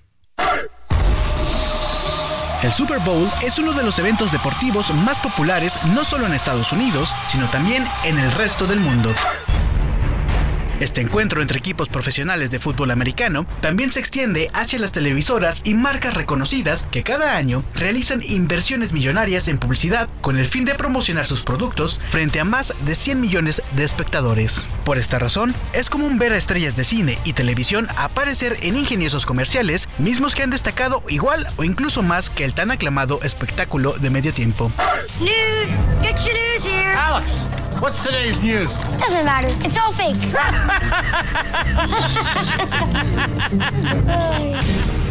[SPEAKER 15] El Super Bowl es uno de los eventos deportivos más populares no solo en Estados Unidos, sino también en el resto del mundo. Este encuentro entre equipos profesionales de fútbol americano también se extiende hacia las televisoras y marcas reconocidas que cada año realizan inversiones millonarias en publicidad con el fin de promocionar sus productos frente a más de 100 millones de espectadores. Por esta razón, es común ver a estrellas de cine y televisión aparecer en ingeniosos comerciales, mismos que han destacado igual o incluso más que el tan aclamado espectáculo de medio tiempo.
[SPEAKER 27] News, get your news here. Alex, what's today's news? Doesn't matter. It's all fake. Ay.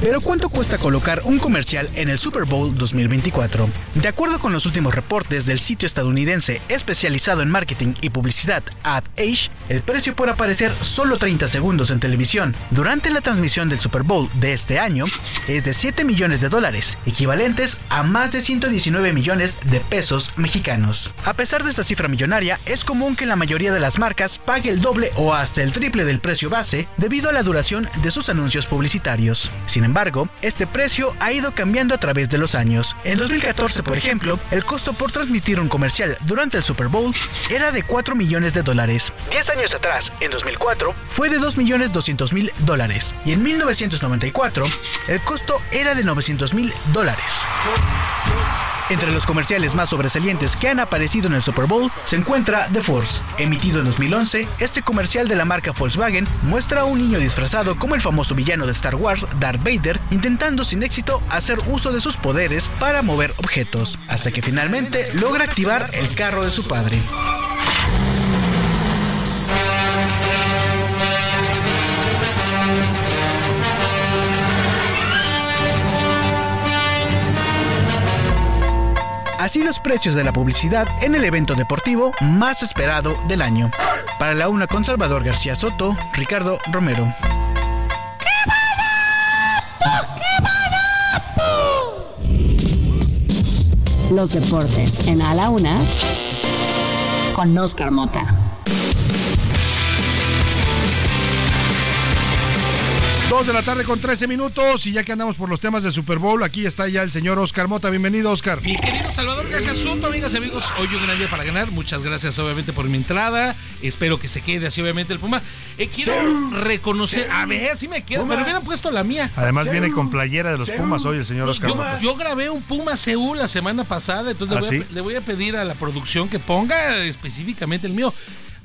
[SPEAKER 15] Pero ¿cuánto cuesta colocar un comercial en el Super Bowl 2024? De acuerdo con los últimos reportes del sitio estadounidense especializado en marketing y publicidad AdAge, el precio por aparecer solo 30 segundos en televisión durante la transmisión del Super Bowl de este año es de 7 millones de dólares, equivalentes a más de 119 millones de pesos mexicanos. A pesar de esta cifra millonaria, es común que la mayoría de las marcas pague el doble o hasta el triple del precio base debido a la duración de sus anuncios publicitarios. Sin embargo, este precio ha ido cambiando a través de los años. En 2014, por ejemplo, el costo por transmitir un comercial durante el Super Bowl era de 4 millones de dólares. 10 años atrás, en 2004, fue de 2 millones 200 mil dólares. Y en 1994, el costo era de 900 mil dólares. Entre los comerciales más sobresalientes que han aparecido en el Super Bowl se encuentra The Force. Emitido en 2011, este comercial de la marca Volkswagen muestra a un niño disfrazado como el famoso villano de Star Wars, Darth Vader, Intentando sin éxito hacer uso de sus poderes para mover objetos, hasta que finalmente logra activar el carro de su padre. así los precios de la publicidad en el evento deportivo más esperado del año. Para la una con Salvador García Soto, Ricardo Romero.
[SPEAKER 7] Los deportes en A la Una con Oscar Mota.
[SPEAKER 6] Dos de la tarde con 13 minutos y ya que andamos por los temas de Super Bowl, aquí está ya el señor Oscar Mota. Bienvenido, Oscar.
[SPEAKER 28] Mi querido Salvador García Asunto, amigas y amigos, hoy un gran día para ganar. Muchas gracias, obviamente, por mi entrada. Espero que se quede así, obviamente, el Puma. Eh, quiero reconocer, a ver si me quedo, me hubieran puesto la mía.
[SPEAKER 6] Además, viene con playera de los Pumas hoy el señor Oscar
[SPEAKER 28] yo,
[SPEAKER 6] Mota.
[SPEAKER 28] yo grabé un Puma Seúl la semana pasada, entonces le,
[SPEAKER 6] ¿Ah,
[SPEAKER 28] voy a,
[SPEAKER 6] sí?
[SPEAKER 28] le voy a pedir a la producción que ponga específicamente el mío.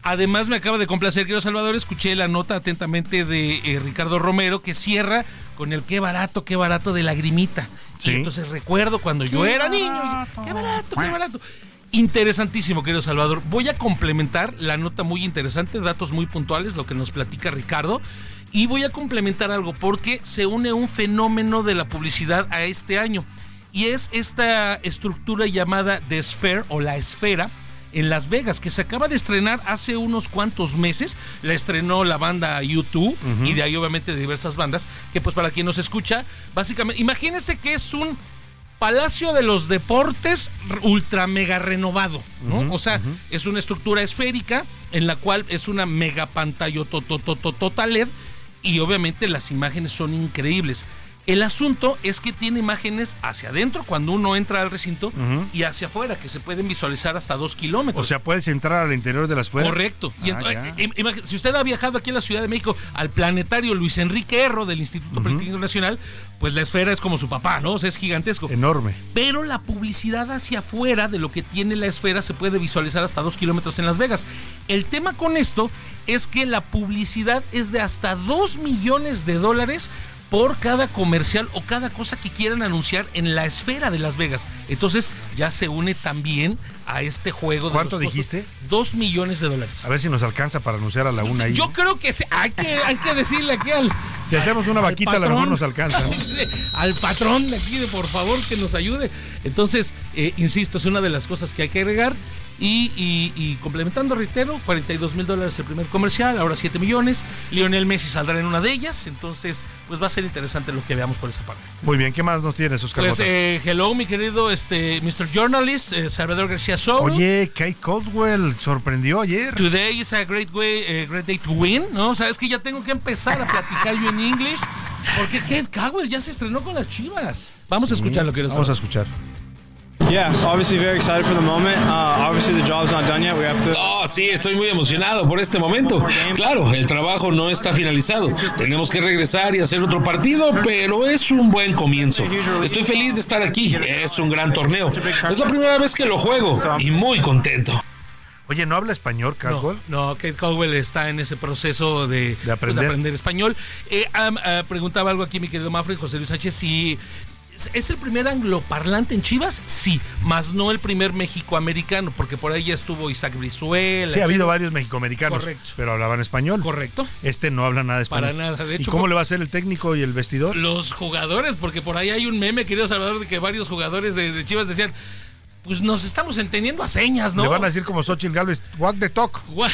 [SPEAKER 28] Además, me acaba de complacer, querido Salvador, escuché la nota atentamente de eh, Ricardo Romero que cierra con el qué barato, qué barato de lagrimita.
[SPEAKER 6] Sí.
[SPEAKER 28] Y entonces recuerdo cuando yo era niño, qué barato, qué barato. Interesantísimo, querido Salvador. Voy a complementar la nota muy interesante, datos muy puntuales, lo que nos platica Ricardo. Y voy a complementar algo porque se une un fenómeno de la publicidad a este año. Y es esta estructura llamada The Sphere o la esfera en Las Vegas, que se acaba de estrenar hace unos cuantos meses. La estrenó la banda U2 y de ahí obviamente diversas bandas, que pues para quien nos escucha, básicamente, imagínense que es un Palacio de los Deportes ultra mega renovado, ¿no? o sea, es una estructura esférica en la cual es una mega pantalla tota LED y obviamente las imágenes son increíbles. El asunto es que tiene imágenes hacia adentro cuando uno entra al recinto y hacia afuera, que se pueden visualizar hasta dos kilómetros.
[SPEAKER 6] O sea, puedes entrar al interior de las fuerzas.
[SPEAKER 28] Correcto. Y
[SPEAKER 6] Ah,
[SPEAKER 28] eh, imag- si usted ha viajado aquí a la Ciudad de México al planetario Luis Enrique Erro del Instituto Politécnico Nacional, pues la esfera es como su papá, ¿no? O sea, es gigantesco.
[SPEAKER 6] Enorme.
[SPEAKER 28] Pero la publicidad hacia afuera de lo que tiene la esfera se puede visualizar hasta dos kilómetros en Las Vegas. El tema con esto es que la publicidad es de hasta 2 millones de dólares por cada comercial o cada cosa que quieran anunciar en la esfera de Las Vegas. Entonces ya se une también a este juego. De
[SPEAKER 6] ¿Cuánto
[SPEAKER 28] los
[SPEAKER 6] dijiste?
[SPEAKER 28] Dos millones de dólares.
[SPEAKER 6] A ver si nos alcanza para anunciar a la una ahí.
[SPEAKER 28] Yo creo que se- hay, que hay que decirle aquí al.
[SPEAKER 6] Si hacemos una vaquita, a lo mejor nos alcanza. ¿no?
[SPEAKER 28] Al patrón de aquí, de por favor, que nos ayude. Entonces, eh, insisto, es una de las cosas que hay que agregar. Y, y- y complementando, reitero, 42 mil dólares el primer comercial, ahora 7 millones. Lionel Messi saldrá en una de ellas. Entonces, pues va a ser interesante lo que veamos por esa parte.
[SPEAKER 6] Muy bien, ¿qué más nos tienes, Oscar
[SPEAKER 28] Pues, eh, hello, mi querido este, Mr. Journalist, eh, Salvador García Soto.
[SPEAKER 6] Oye, Kate Caldwell sorprendió ayer.
[SPEAKER 28] Today is a great way, eh, great day to win, ¿no? O sea, es que ya tengo que empezar a platicar yo en inglés. Porque Kate Cowell ya se estrenó con las chivas. Vamos a escuchar lo que
[SPEAKER 6] Vamos a escuchar.
[SPEAKER 29] Yeah, obviously very excited for the moment. Uh, obviously the job's not done yet. We have to.
[SPEAKER 30] Oh, sí, estoy muy emocionado por este momento. Claro, el trabajo no está finalizado. Tenemos que regresar y hacer otro partido, pero es un buen comienzo. Estoy feliz de estar aquí. Es un gran torneo. Es la primera vez que lo juego y muy contento.
[SPEAKER 6] Oye, ¿no habla español, Caldwell?
[SPEAKER 28] No, no, Kate Caldwell está en ese proceso de, pues, de
[SPEAKER 6] aprender.
[SPEAKER 28] español. Eh, ah, preguntaba algo aquí mi querido Mafre, José Luis Sánchez, si ¿es- el primer angloparlante en Chivas, sí, más no el primer mexicoamericano, porque por ahí ya estuvo Isaac Brizuela.
[SPEAKER 6] Sí, ha habido varios mexicoamericanos,
[SPEAKER 28] Correcto.
[SPEAKER 6] pero hablaban español.
[SPEAKER 28] Correcto.
[SPEAKER 6] Este no habla nada de español.
[SPEAKER 28] Para nada, de
[SPEAKER 6] ¿Y
[SPEAKER 28] hecho,
[SPEAKER 6] cómo
[SPEAKER 28] por-
[SPEAKER 6] le va a hacer el técnico y el vestidor?
[SPEAKER 28] Los jugadores, porque por ahí hay un meme, querido Salvador, de que varios jugadores de, de Chivas decían, pues nos estamos entendiendo a señas, ¿no?
[SPEAKER 6] Le van a decir como Xochitl Galvez, walk the talk.
[SPEAKER 28] What,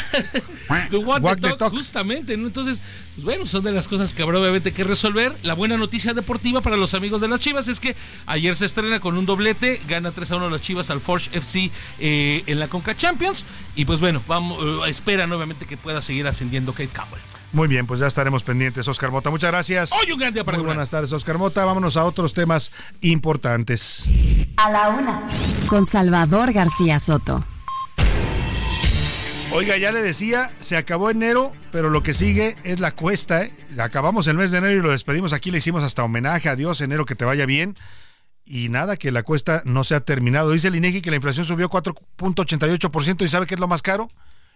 [SPEAKER 28] the
[SPEAKER 6] Walk
[SPEAKER 28] the
[SPEAKER 6] the
[SPEAKER 28] talk, justamente, ¿no? Entonces, pues bueno, son de las cosas que habrá obviamente que resolver. La buena noticia deportiva para los amigos de las Chivas es que ayer se estrena con un doblete, gana 3 a 1 las Chivas al Forge FC eh, en la Conca Champions. Y pues bueno, vamos, eh, esperan obviamente que pueda seguir ascendiendo Kate Cowell.
[SPEAKER 6] Muy bien, pues ya estaremos pendientes, Oscar Mota. Muchas gracias.
[SPEAKER 28] Hoy un gran día para
[SPEAKER 6] Muy buenas tardes, Oscar Mota. Vámonos a otros temas importantes.
[SPEAKER 7] A la una. Con Salvador García Soto.
[SPEAKER 6] Oiga, ya le decía, se acabó enero, pero lo que sigue es la cuesta. ¿eh? Acabamos el mes de enero y lo despedimos aquí, le hicimos hasta homenaje. Adiós, enero, que te vaya bien. Y nada, que la cuesta no se ha terminado. Dice el INEGI que la inflación subió 4.88% y ¿sabe qué es lo más caro?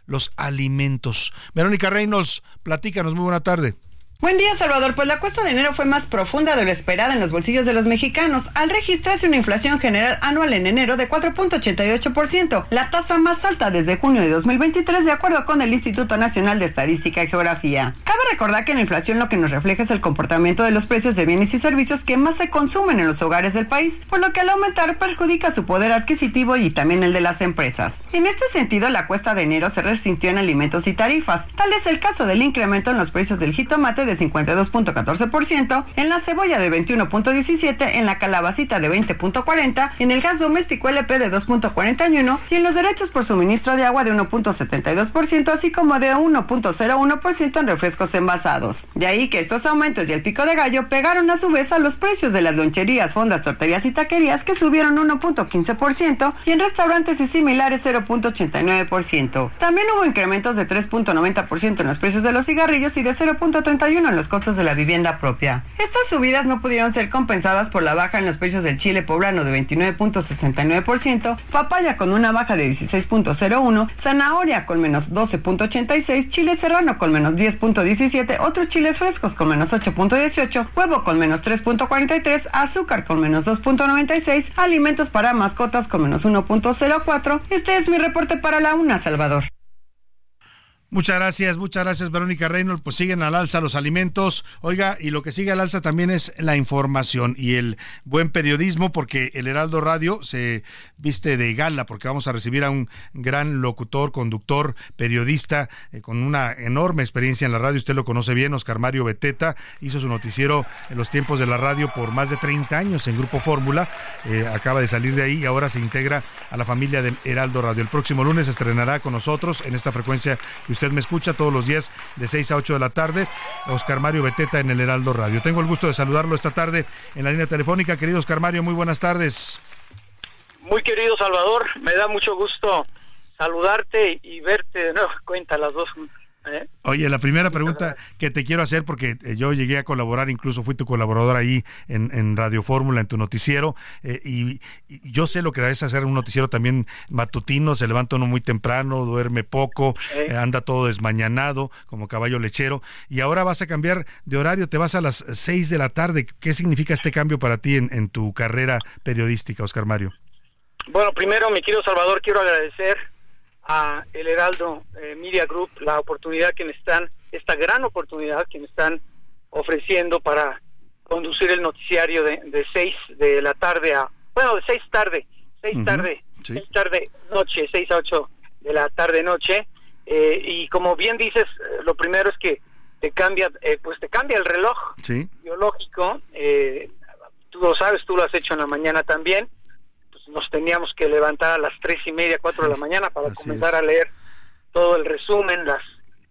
[SPEAKER 6] Los alimentos. Verónica Reynolds, platícanos, muy buena tarde.
[SPEAKER 31] Buen día, Salvador. Pues la cuesta de enero fue más profunda de lo esperado en los bolsillos de los mexicanos, al registrarse una inflación general anual en enero de 4.88%, la tasa más alta desde junio de 2023, de acuerdo con el Instituto Nacional de Estadística y Geografía. Cabe recordar que la inflación lo que nos refleja es el comportamiento de los precios de bienes y servicios que más se consumen en los hogares del país, por lo que al aumentar perjudica su poder adquisitivo y también el de las empresas. En este sentido, la cuesta de enero se resintió en alimentos y tarifas. Tal es el caso del incremento en los precios del jitomate de 52.14%, en la cebolla de 21.17%, en la calabacita de 20.40%, en el gas doméstico LP de 2.41% y en los derechos por suministro de agua de 1.72%, así como de 1.01% en refrescos envasados. De ahí que estos aumentos y el pico de gallo pegaron a su vez a los precios de las loncherías, fondas, torterías y taquerías que subieron 1.15% y en restaurantes y similares 0.89%. También hubo incrementos de 3.90% en los precios de los cigarrillos y de 0.31% en los costos de la vivienda propia. Estas subidas no pudieron ser compensadas por la baja en los precios del chile poblano de 29.69%, papaya con una baja de 16.01%, zanahoria con menos 12.86%, chile serrano con menos 10.17%, otros chiles frescos con menos 8.18%, huevo con menos 3.43%, azúcar con menos 2.96%, alimentos para mascotas con menos 1.04%. Este es mi reporte para la UNA, Salvador.
[SPEAKER 6] Muchas gracias, muchas gracias Verónica Reynolds. Pues siguen al alza los alimentos. Oiga, y lo que sigue al alza también es la información y el buen periodismo, porque el Heraldo Radio se viste de gala, porque vamos a recibir a un gran locutor, conductor, periodista, eh, con una enorme experiencia en la radio. Usted lo conoce bien, Oscar Mario Beteta. Hizo su noticiero en los tiempos de la radio por más de 30 años en Grupo Fórmula. Eh, acaba de salir de ahí y ahora se integra a la familia del Heraldo Radio. El próximo lunes estrenará con nosotros en esta frecuencia que usted Usted me escucha todos los días de 6 a 8 de la tarde. Oscar Mario Beteta en el Heraldo Radio. Tengo el gusto de saludarlo esta tarde en la línea telefónica. Querido Oscar Mario, muy buenas tardes.
[SPEAKER 32] Muy querido Salvador, me da mucho gusto saludarte y verte de nuevo cuenta las dos ¿Eh?
[SPEAKER 6] Oye, la primera pregunta que te quiero hacer, porque eh, yo llegué a colaborar, incluso fui tu colaborador ahí en, Radio Fórmula, en tu noticiero, eh, y, yo sé lo que es hacer un noticiero también matutino, se levanta uno muy temprano, duerme poco, anda todo desmañanado, como caballo lechero, y ahora vas a cambiar de horario, te vas a las 6 de la tarde. ¿Qué significa este cambio para ti en, en tu carrera periodística, Oscar Mario?
[SPEAKER 32] Bueno, primero, mi querido Salvador, quiero agradecer a el Heraldo eh, Media Group la oportunidad que me están, esta gran oportunidad que me están ofreciendo para conducir el noticiario de, de 6 de la tarde a, bueno, de 6 tarde, 6 tarde, 6 tarde noche, 6 a 8 de la tarde noche, eh, y como bien dices, eh, lo primero es que te cambia, pues te cambia el reloj biológico, tú lo sabes, tú lo has hecho en la mañana también, nos teníamos que levantar a las tres y media, cuatro de la mañana para comenzar a leer todo el resumen, las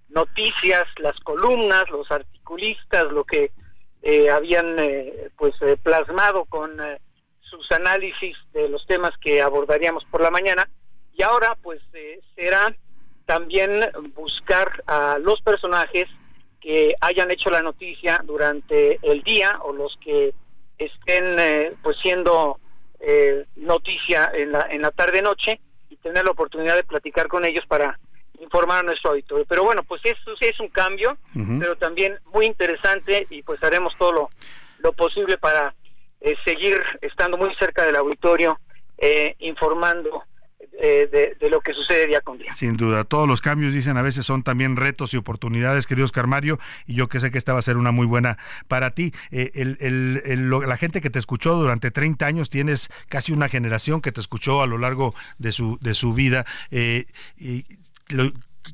[SPEAKER 32] noticias, las columnas, los articulistas, lo que eh, habían eh, pues eh, plasmado con sus análisis de los temas que abordaríamos por la mañana. Y ahora pues será también buscar a los personajes que hayan hecho la noticia durante el día o los que estén pues siendo eh, noticia en la, en la tarde-noche y tener la oportunidad de platicar con ellos para informar a nuestro auditorio. Pero bueno, pues eso sí es un cambio, pero también muy interesante y pues haremos todo lo, lo posible para eh, seguir estando muy cerca del auditorio, eh, informando eh, de, lo que sucede día con día.
[SPEAKER 6] Sin duda, todos los cambios, dicen, a veces son también retos y oportunidades, querido Oscar Mario, y yo que sé que esta va a ser una muy buena para ti. Eh, el, la gente que te escuchó durante 30 años, tienes casi una generación que te escuchó a lo largo de su, de su vida. Eh,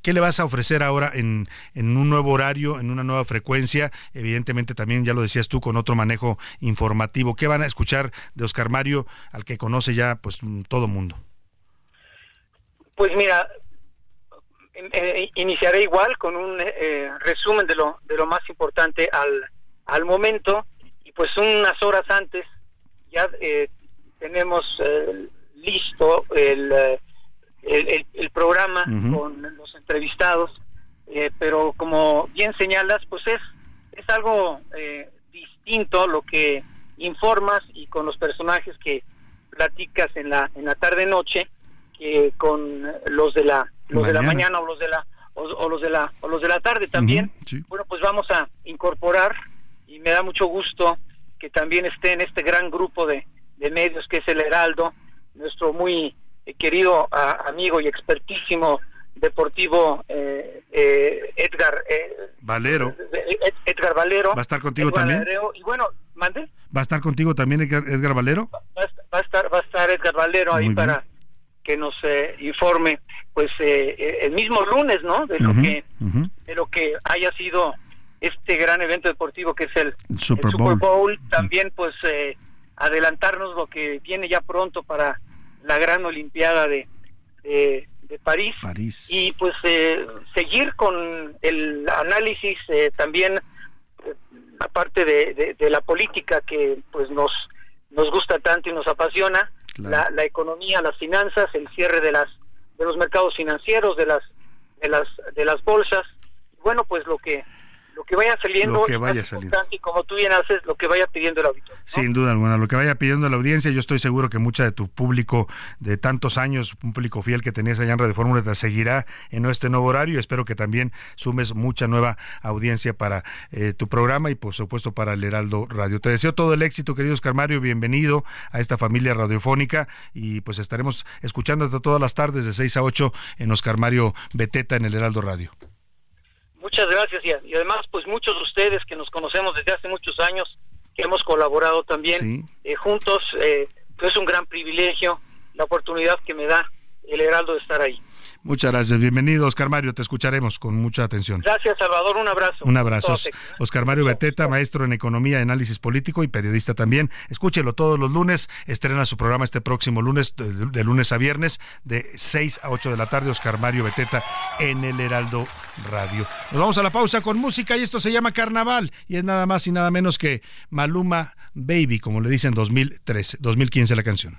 [SPEAKER 6] ¿Qué le vas a ofrecer ahora en, en, un nuevo horario, en una nueva frecuencia? Evidentemente también, ya lo decías tú, con otro manejo informativo. ¿Qué van a escuchar de Oscar Mario, al que conoce ya pues todo mundo?
[SPEAKER 32] Pues mira, eh, iniciaré igual con un eh, resumen de lo, de lo más importante al, al momento. Y pues unas horas antes ya eh, tenemos listo el, el, programa con los entrevistados, pero como bien señalas, pues es, es algo distinto lo que informas y con los personajes que platicas en la, en la tarde-noche con los de la los mañana. de la mañana o los de la o, los de la o los de la tarde también. Bueno, pues vamos a incorporar y me da mucho gusto que también esté en este gran grupo de, de medios que es el Heraldo, nuestro muy querido amigo y expertísimo deportivo eh, eh, Edgar
[SPEAKER 6] eh, Valero.
[SPEAKER 32] Edgar Valero.
[SPEAKER 6] ¿Va a estar contigo también?
[SPEAKER 32] y bueno, mande.
[SPEAKER 6] ¿Va a estar contigo también Edgar, Valero?
[SPEAKER 32] Va, a estar, va a estar Edgar Valero ahí para que nos informe, pues el mismo lunes, ¿no? De lo que de lo que haya sido este gran evento deportivo que es el Super Bowl. También, pues adelantarnos lo que viene ya pronto para la gran Olimpiada de, de, París. Y pues eh, seguir con el análisis eh, también, eh, aparte de, de, la política que pues nos, nos gusta tanto y nos apasiona, la, la economía, las finanzas, el cierre de las de los mercados financieros, de las de las de las bolsas. Bueno, pues lo que lo que vaya saliendo,
[SPEAKER 6] lo que vaya saliendo.
[SPEAKER 32] y como tú bien haces, lo que vaya pidiendo el auditorio.
[SPEAKER 6] Sin duda alguna, lo que vaya pidiendo la audiencia, yo estoy seguro que mucha de tu público de tantos años, un público fiel que tenías allá en Radio Fórmula, te seguirá en este nuevo horario. Espero que también sumes mucha nueva audiencia para eh, tu programa y por supuesto para el Heraldo Radio. Te deseo todo el éxito, querido Oscar Mario, bienvenido a esta familia radiofónica y pues estaremos escuchándote todas las tardes de 6 a 8 en Oscar Mario Beteta en el Heraldo Radio.
[SPEAKER 32] Muchas gracias y, además pues muchos de ustedes que nos conocemos desde hace muchos años, que hemos colaborado también eh, juntos, eh, es un gran privilegio la oportunidad que me da el Heraldo de estar ahí.
[SPEAKER 6] Muchas gracias. Bienvenido, Oscar Mario. Te escucharemos con mucha atención.
[SPEAKER 32] Gracias, Salvador. Un abrazo.
[SPEAKER 6] Un abrazo. Oscar Mario Beteta, maestro en Economía, Análisis Político y periodista también. Escúchelo todos los lunes. Estrena su programa este próximo lunes, de, lunes a viernes, de 6 a 8 de la tarde. Oscar Mario Beteta en el Heraldo Radio. Nos vamos a la pausa con música y esto se llama Carnaval y es nada más y nada menos que Maluma Baby, como le dicen 2013, 2015 la canción.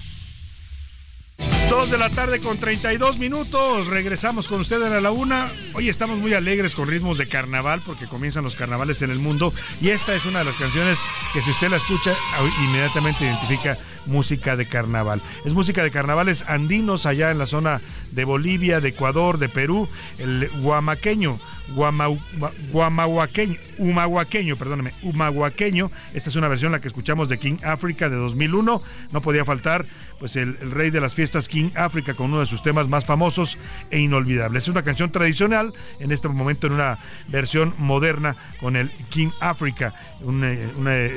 [SPEAKER 6] Dos de la tarde con 32 minutos. Regresamos con ustedes a la una. Hoy estamos muy alegres con ritmos de carnaval porque comienzan los carnavales en el mundo. Y esta es una de las canciones que si usted la escucha, inmediatamente identifica música de carnaval. Es música de carnavales andinos allá en la zona de Bolivia, de Ecuador, de Perú, el guamaqueño guamahuaqueño, humahuaqueño, perdóneme, humahuaqueño. Esta es una versión la que escuchamos de King Africa de 2001. No podía faltar, pues, el, rey de las fiestas King Africa con uno de sus temas más famosos e inolvidables. Es una canción tradicional, en este momento en una versión moderna con el King Africa,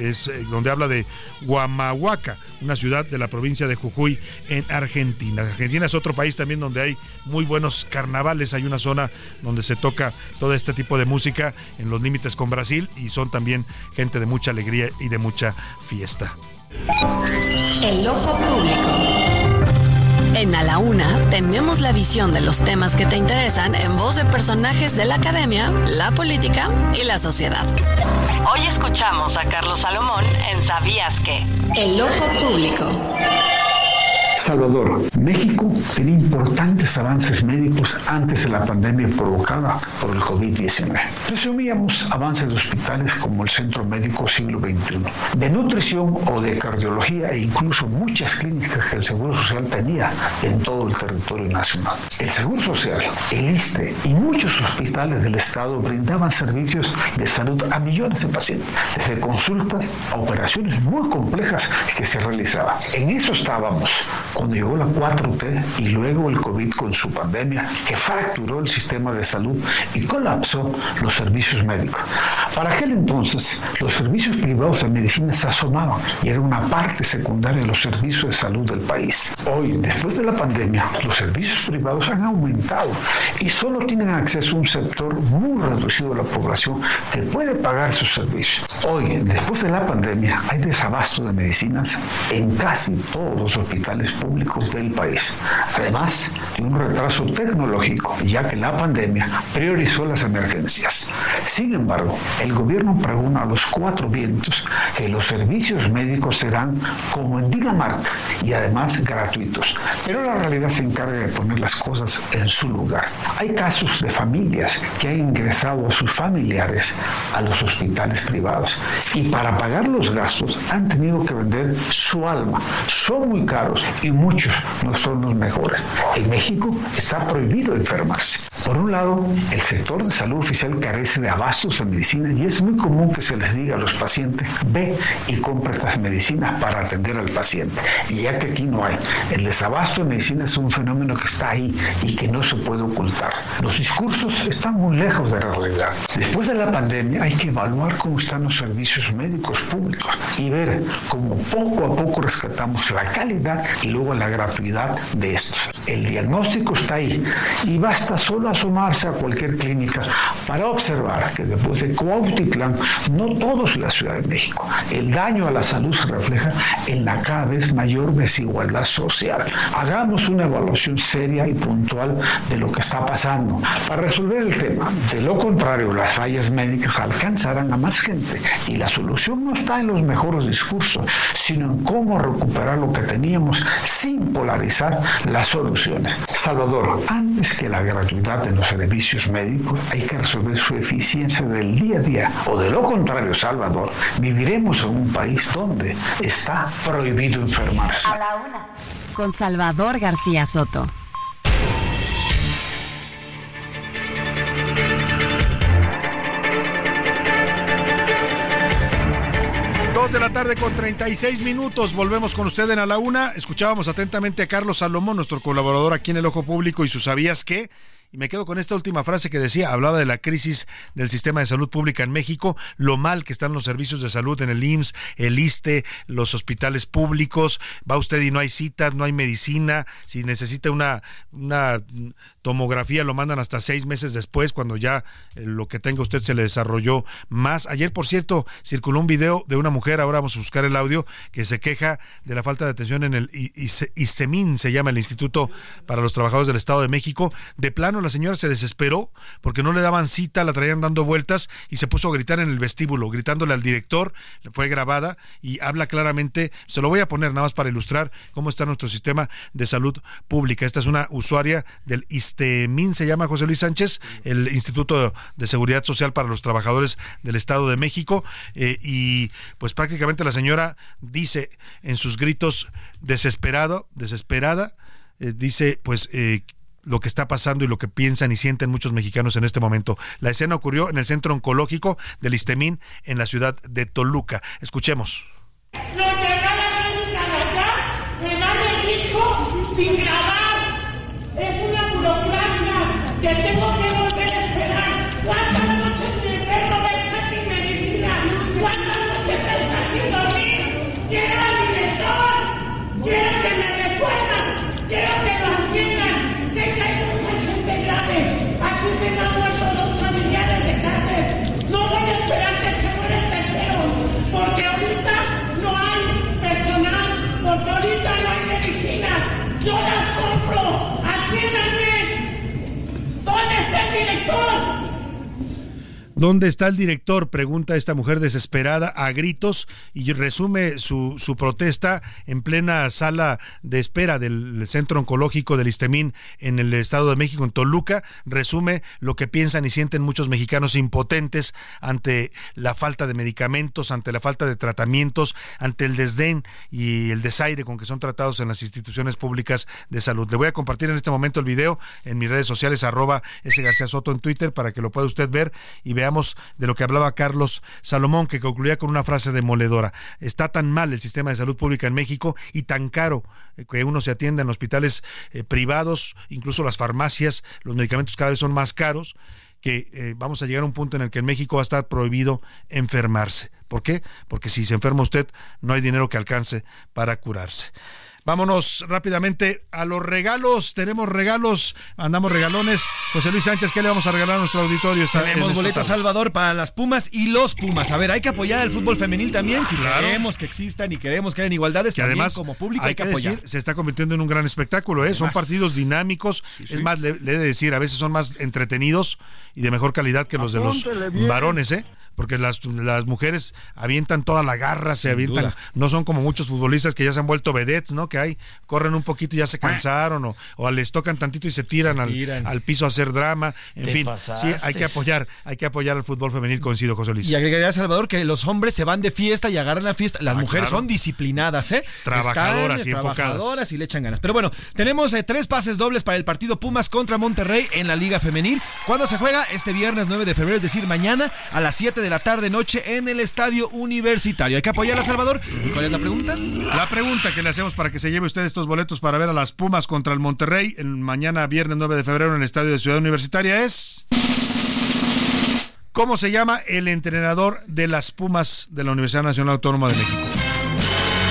[SPEAKER 6] es, eh, donde habla de Huamahuaca, una ciudad de la provincia de Jujuy en Argentina. Argentina es otro país también donde hay muy buenos carnavales, hay una zona donde se toca todo este tipo de música en los límites con Brasil y son también gente de mucha alegría y de mucha fiesta.
[SPEAKER 7] El ojo público. En A la Una tenemos la visión de los temas que te interesan en voz de personajes de la academia, la política y la sociedad. Hoy escuchamos a Carlos Salomón en Sabías que. El ojo público.
[SPEAKER 20] Salvador, México tenía importantes avances médicos antes de la pandemia provocada por el COVID-19. Presumíamos avances de hospitales como el Centro Médico Siglo XXI, de nutrición o de cardiología e incluso muchas clínicas que el Seguro Social tenía en todo el territorio nacional. El Seguro Social, el ISTE y muchos hospitales del Estado brindaban servicios de salud a millones de pacientes, desde consultas a operaciones muy complejas que se realizaban. En eso estábamos cuando llegó la 4T y luego el COVID con su pandemia, que fracturó el sistema de salud y colapsó los servicios médicos. Para aquel entonces, los servicios privados de medicina se asomaban y era una parte secundaria de los servicios de salud del país. Hoy, después de la pandemia, los servicios privados han aumentado y solo tienen acceso a un sector muy reducido de la población que puede pagar sus servicios. Hoy, después de la pandemia, hay desabasto de medicinas en casi todos los hospitales públicos del país, además de un retraso tecnológico, ya que la pandemia priorizó las emergencias. Sin embargo, el gobierno pregona a los cuatro vientos que los servicios médicos serán como en Dinamarca y además gratuitos, pero la realidad se encarga de poner las cosas en su lugar. Hay casos de familias que han ingresado a sus familiares a los hospitales privados y para pagar los gastos han tenido que vender su alma. Son muy caros y muchos no son los mejores. En México está prohibido enfermarse. Por un lado, el sector de salud oficial carece de abastos de medicina y es muy común que se les diga a los pacientes, ve y compra estas medicinas para atender al paciente. Y ya que aquí no hay, el desabasto de medicina es un fenómeno que está ahí y que no se puede ocultar. Los discursos están muy lejos de la realidad. Después de la pandemia hay que evaluar cómo están los servicios médicos públicos y ver cómo poco a poco rescatamos la calidad y luego la gratuidad de esto. El diagnóstico está ahí y basta solo asomarse a cualquier clínica para observar que después de Cuautitlán, no todo es la Ciudad de México. El daño a la salud se refleja en la cada vez mayor desigualdad social. Hagamos una evaluación seria y puntual de lo que está pasando para resolver el tema. De lo contrario, las fallas médicas alcanzarán a más gente y la solución no está en los mejores discursos, sino en cómo recuperar lo que teníamos sin polarizar las soluciones. Salvador, antes que la gratuidad de los servicios médicos, hay que resolver su eficiencia del día a día. O de lo contrario, Salvador, viviremos en un país donde está prohibido enfermarse.
[SPEAKER 7] A la una. Con Salvador García Soto.
[SPEAKER 6] De la tarde con 36 minutos. Volvemos con usted en A la Una. Escuchábamos atentamente a Carlos Salomón, nuestro colaborador aquí en el Ojo Público y sus sabías que y me quedo con esta última frase que decía, hablaba de la crisis del sistema de salud pública en México, lo mal que están los servicios de salud en el IMSS, el ISTE, los hospitales públicos, va usted y no hay citas, no hay medicina, si necesita una, una tomografía lo mandan hasta seis meses después cuando ya eh, lo que tenga usted se le desarrolló más. Ayer, por cierto, circuló un video de una mujer, ahora vamos a buscar el audio, que se queja de la falta de atención en el ISEMIN, se llama el Instituto para los Trabajadores del Estado de México. De la señora se desesperó porque no le daban cita, la traían dando vueltas y se puso a gritar en el vestíbulo, gritándole al director, fue grabada y habla claramente, se lo voy a poner nada más para ilustrar cómo está nuestro sistema de salud pública. Esta es una usuaria del ISTEMIN, se llama José Luis Sánchez, el Instituto de Seguridad Social para los Trabajadores del Estado de México, eh, y pues prácticamente la señora dice en sus gritos desesperado, desesperada, eh, dice pues eh, lo que está pasando y lo que piensan y sienten muchos mexicanos en este momento. La escena ocurrió en el centro oncológico del Istemín en la ciudad de Toluca. Escuchemos.
[SPEAKER 27] Me dan el disco sin grabar. Es una burocracia que tengo que ¿Dónde está el director?
[SPEAKER 6] Pregunta esta mujer desesperada a gritos y resume su, su protesta en plena sala de espera del Centro Oncológico del Istemín en el Estado de México, en Toluca. Resume lo que piensan y sienten muchos mexicanos impotentes ante la falta de medicamentos, ante la falta de tratamientos, ante el desdén y el desaire con que son tratados en las instituciones públicas de salud. Le voy a compartir en este momento el video en mis redes sociales, arroba ese García Soto en Twitter, para que lo pueda usted ver y veamos de lo que hablaba Carlos Salomón, que concluía con una frase demoledora. Está tan mal el sistema de salud pública en México y tan caro eh, que uno se atienda en hospitales eh, privados, incluso las farmacias, los medicamentos cada vez son más caros que eh, vamos a llegar a un punto en el que en México va a estar prohibido enfermarse. ¿Por qué? Porque si se enferma usted, no hay dinero que alcance para curarse. Vámonos rápidamente a los regalos. Tenemos regalos, andamos regalones. José Luis Sánchez, ¿qué le vamos a regalar a nuestro auditorio? Esta,
[SPEAKER 25] Tenemos boletos Salvador para las Pumas y los Pumas. A ver, hay que apoyar al fútbol femenil también. Si queremos que existan y queremos que hayan igualdades,
[SPEAKER 6] que
[SPEAKER 25] también
[SPEAKER 6] además
[SPEAKER 25] como público
[SPEAKER 6] hay,
[SPEAKER 25] hay, que,
[SPEAKER 6] que
[SPEAKER 25] apoyar.
[SPEAKER 6] decir, se está convirtiendo en un gran espectáculo, ¿eh? Son partidos dinámicos, es más, le, le he de decir, a veces son más entretenidos y de mejor calidad que los de los
[SPEAKER 33] bien.
[SPEAKER 6] varones, ¿eh? Porque las, las mujeres avientan toda la garra, se avientan,
[SPEAKER 25] duda.
[SPEAKER 6] no son como muchos futbolistas que ya se han vuelto vedettes, ¿no? Que hay, corren un poquito y ya se cansaron, o, o les tocan tantito y se tiran, al,
[SPEAKER 25] tiran.
[SPEAKER 6] al piso a hacer drama, en
[SPEAKER 25] Te
[SPEAKER 6] fin, sí, hay que apoyar, hay que apoyar al fútbol femenil, coincido, José Luis.
[SPEAKER 25] Y agregaría Salvador que los hombres se van de fiesta y agarran la fiesta. Las
[SPEAKER 6] Ah,
[SPEAKER 25] mujeres
[SPEAKER 6] claro.
[SPEAKER 25] son disciplinadas, ¿eh?
[SPEAKER 6] Trabajadoras
[SPEAKER 25] Están,
[SPEAKER 6] y enfocadas.
[SPEAKER 25] trabajadoras y le echan ganas. Pero bueno, tenemos eh, tres pases dobles para el partido Pumas contra Monterrey en la Liga Femenil. ¿Cuándo se juega? Este viernes 9 de febrero, es decir, mañana a las 7 de la tarde noche en el Estadio Universitario. Hay que apoyar a Salvador. ¿Y cuál es la pregunta?
[SPEAKER 6] La pregunta que le hacemos para que se lleve usted estos boletos para ver a las Pumas contra el Monterrey el mañana viernes 9 de febrero en el Estadio de Ciudad Universitaria es ¿Cómo se llama el entrenador de las Pumas de la Universidad Nacional Autónoma de México?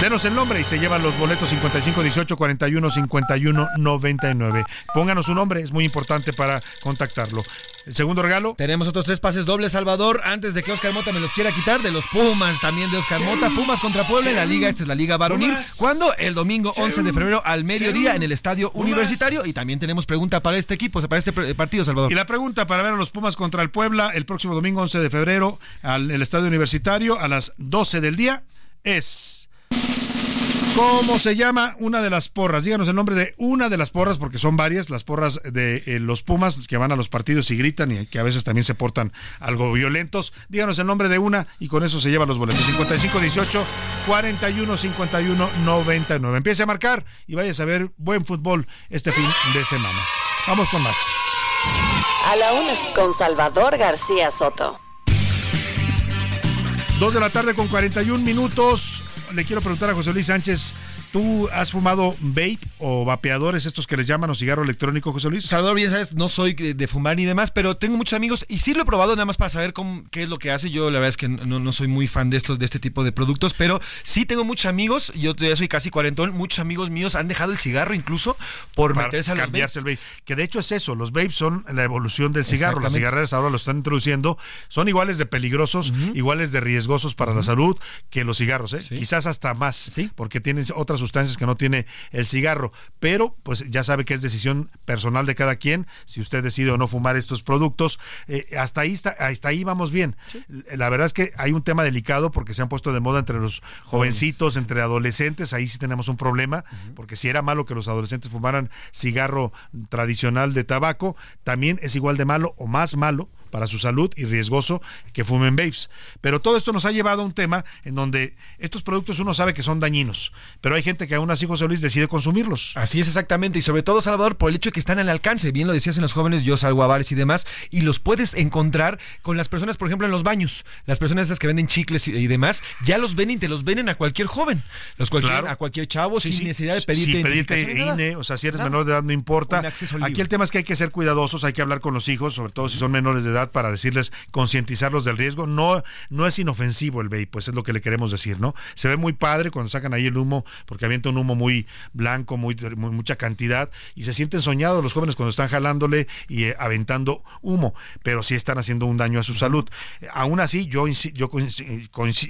[SPEAKER 6] Denos el nombre y se llevan los boletos 55 18 41 51 99. Pónganos su nombre, es muy importante para contactarlo. El segundo regalo.
[SPEAKER 25] Tenemos otros tres pases dobles, Salvador. Antes de que Oscar Mota me los quiera quitar, de los Pumas también de Oscar Mota. Pumas contra Puebla en la liga. Esta es la liga varonil. ¿Cuándo? El domingo 11 de febrero al mediodía en el estadio universitario. Y también tenemos pregunta para este equipo, para este partido, Salvador.
[SPEAKER 6] Y la pregunta para ver a los Pumas contra el Puebla el próximo domingo 11 de febrero al el Estadio Universitario a las 12 del día es ¿Cómo se llama una de las porras? Díganos el nombre de una de las porras, porque son varias, las porras de eh, los Pumas que van a los partidos y gritan y que a veces también se portan algo violentos. Díganos el nombre de una y con eso se llevan los boletos. 55 18 41 51 99. Empiece a marcar y vayas a ver buen fútbol este fin de semana. Vamos con más.
[SPEAKER 7] A la una, con Salvador García Soto.
[SPEAKER 6] Dos de la tarde con 41 minutos. Le quiero preguntar a José Luis Sánchez, ¿tú has fumado vape o vapeadores, estos que les llaman o cigarro electrónico, José Luis?
[SPEAKER 25] Salvador, bien sabes, no soy de fumar ni demás, pero tengo muchos amigos y sí lo he probado nada más para saber cómo, qué es lo que hace. Yo la verdad es que no, no soy muy fan de estos, de este tipo de productos, pero sí tengo muchos amigos, yo ya soy casi cuarentón, muchos amigos míos han dejado el cigarro incluso por
[SPEAKER 6] Para
[SPEAKER 25] meterse a los
[SPEAKER 6] cambiarse
[SPEAKER 25] vapes.
[SPEAKER 6] el vape. Que de hecho es eso, los vapes son la evolución del cigarro. Las cigarreras ahora lo están introduciendo. Son iguales de peligrosos, iguales de riesgosos para la salud que los cigarros, ¿eh? quizás hasta más, porque tienen otras sustancias que no tiene el cigarro. Pero pues ya sabe que es decisión personal de cada quien, si usted decide o no fumar estos productos. Eh, hasta, ahí está, hasta ahí vamos bien. La verdad es que hay un tema delicado porque se han puesto de moda entre los jovencitos, entre adolescentes, ahí sí tenemos un problema, porque si era malo que los adolescentes fumaran cigarro tradicional de tabaco, también es igual de malo o más malo para su salud y riesgoso que fumen vapes. Pero todo esto nos ha llevado a un tema en donde estos productos uno sabe que son dañinos, pero hay gente que aún así, José Luis, decide consumirlos.
[SPEAKER 25] Así es exactamente, y sobre todo, Salvador, por el hecho de que están al alcance, bien lo decías en los jóvenes, yo salgo a bares y demás, y los puedes encontrar con las personas, por ejemplo, en los baños, las personas estas que venden chicles y, y demás, ya los ven y te los venden a cualquier joven, los cualquier,
[SPEAKER 6] Claro.
[SPEAKER 25] a cualquier chavo,
[SPEAKER 6] Sí,
[SPEAKER 25] sin
[SPEAKER 6] sí.
[SPEAKER 25] necesidad de pedirte
[SPEAKER 6] Sin pedirte. INE, o sea, si eres menor de edad no importa. Aquí el tema es que hay que ser cuidadosos, hay que hablar con los hijos, sobre todo si son menores de edad, para decirles, concientizarlos del riesgo. No, no es inofensivo el vape, pues es lo que le queremos decir, ¿no? Se ve muy padre cuando sacan ahí el humo, porque avienta un humo muy blanco, muy, muy- mucha cantidad, y se sienten soñados los jóvenes cuando están jalándole y eh, aventando humo, pero sí están haciendo un daño a su salud. Eh, aún así, yo, yo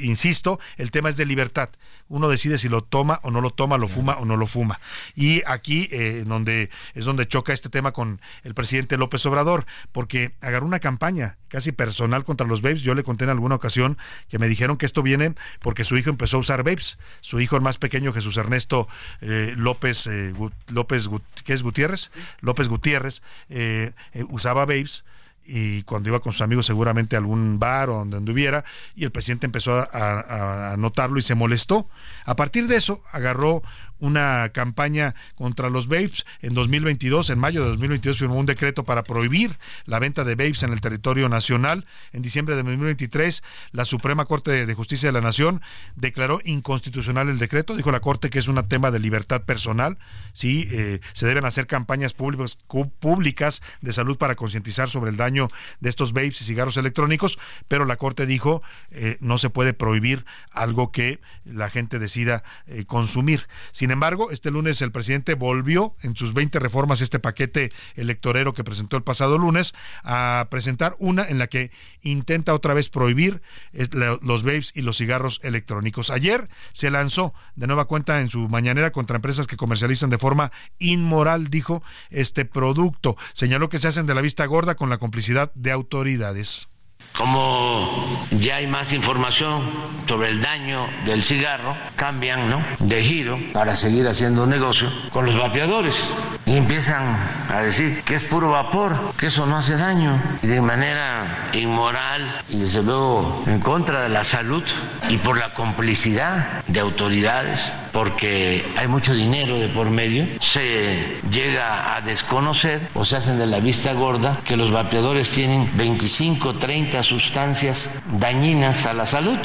[SPEAKER 6] insisto, el tema es de libertad. Uno decide si lo toma o no lo toma, lo fuma o no lo fuma. Y aquí eh, donde es donde choca este tema con el presidente López Obrador, porque agarró una campaña casi personal contra los vapes. Yo le conté en alguna ocasión que me dijeron que esto viene porque su hijo empezó a usar vapes. Su hijo el más pequeño, Jesús Ernesto eh, López, eh, López, Gut- ¿qué es Gutiérrez? López Gutiérrez, eh, eh, usaba vapes y cuando iba con sus amigos seguramente a algún bar o donde anduviera y el presidente empezó a, a- a notarlo y se molestó. A partir de eso agarró una campaña contra los vapes en 2022, en mayo de 2022 firmó un decreto para prohibir la venta de vapes en el territorio nacional. En diciembre de 2023 la Suprema Corte de- Justicia de la Nación declaró inconstitucional el decreto, dijo la Corte que es un tema de libertad personal, sí, eh, se deben hacer campañas públicas, públicas de salud para concientizar sobre el daño de estos vapes y cigarros electrónicos, pero la Corte dijo eh, no se puede prohibir algo que la gente decida eh, consumir. Sin embargo, este lunes el presidente volvió en sus 20 reformas este paquete electorero que presentó el pasado lunes a presentar una en la que intenta otra vez prohibir los vapes y los cigarros electrónicos. Ayer se lanzó de nueva cuenta en su mañanera contra empresas que comercializan de forma inmoral, dijo, este producto. Señaló que se hacen de la vista gorda con la complicidad de autoridades.
[SPEAKER 33] Como ya hay más información sobre el daño del cigarro, cambian ¿no? de giro para seguir haciendo negocio con los vapeadores. Y empiezan a decir que es puro vapor, que eso no hace daño. Y de manera inmoral y desde luego en contra de la salud y por la complicidad de autoridades, porque hay mucho dinero de por medio, se llega a desconocer o se hacen de la vista gorda que los vapeadores tienen 25, 30 sustancias dañinas a la salud.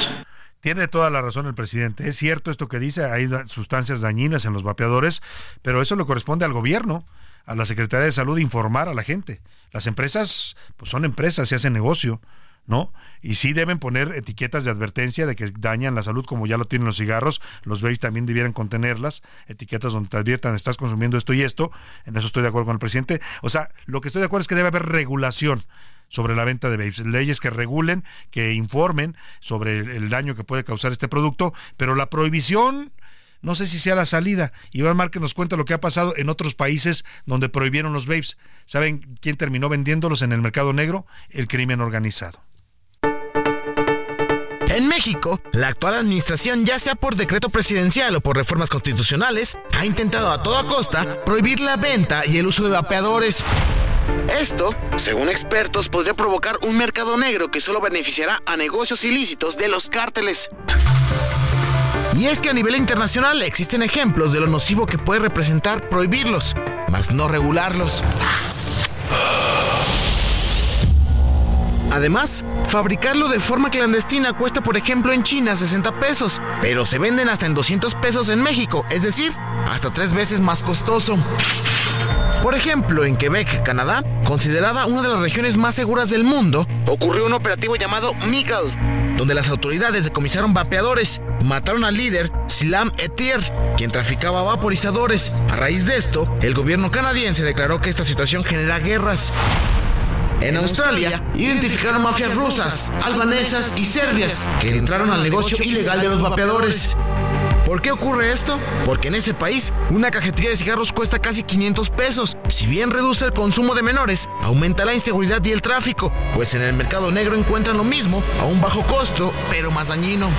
[SPEAKER 6] Tiene toda la razón el presidente. Es cierto esto que dice, hay sustancias dañinas en los vapeadores, pero eso le corresponde al gobierno, a la Secretaría de Salud informar a la gente. Las empresas, pues son empresas y hacen negocio, ¿no? Y sí deben poner etiquetas de advertencia de que dañan la salud, como ya lo tienen los cigarros. Los vapes también debieran contenerlas, etiquetas donde te adviertan, estás consumiendo esto y esto. En eso estoy de acuerdo con el presidente. O sea, lo que estoy de acuerdo es que debe haber regulación sobre la venta de vapes, leyes que regulen, que informen sobre el daño que puede causar este producto, pero la prohibición no sé si sea la salida. Iván Márquez nos cuenta lo que ha pasado en otros países donde prohibieron los vapes. ¿Saben quién terminó vendiéndolos en el mercado negro? El crimen organizado.
[SPEAKER 8] En México, la actual administración, ya sea por decreto presidencial o por reformas constitucionales, ha intentado a toda costa prohibir la venta y el uso de vapeadores. Esto, según expertos, podría provocar un mercado negro que solo beneficiará a negocios ilícitos de los cárteles. Y es que a nivel internacional existen ejemplos de lo nocivo que puede representar prohibirlos, mas no regularlos. Además, fabricarlo de forma clandestina cuesta, por ejemplo, en China 60 pesos, pero se venden hasta en 200 pesos en México, es decir, hasta tres veces más costoso. Por ejemplo, en Quebec, Canadá, considerada una de las regiones más seguras del mundo, ocurrió un operativo llamado Miguel, donde las autoridades decomisaron vapeadores, mataron al líder Silam Etier, quien traficaba vaporizadores. A raíz de esto, el gobierno canadiense declaró que esta situación genera guerras. En Australia, identificaron mafias rusas, albanesas y serbias que entraron al negocio ilegal de los vapeadores. ¿Por qué ocurre esto? Porque en ese país una cajetilla de cigarros cuesta casi 500 pesos. Si bien reduce el consumo de menores, aumenta la inseguridad y el tráfico, pues en el mercado negro encuentran lo mismo a un bajo costo, pero más dañino.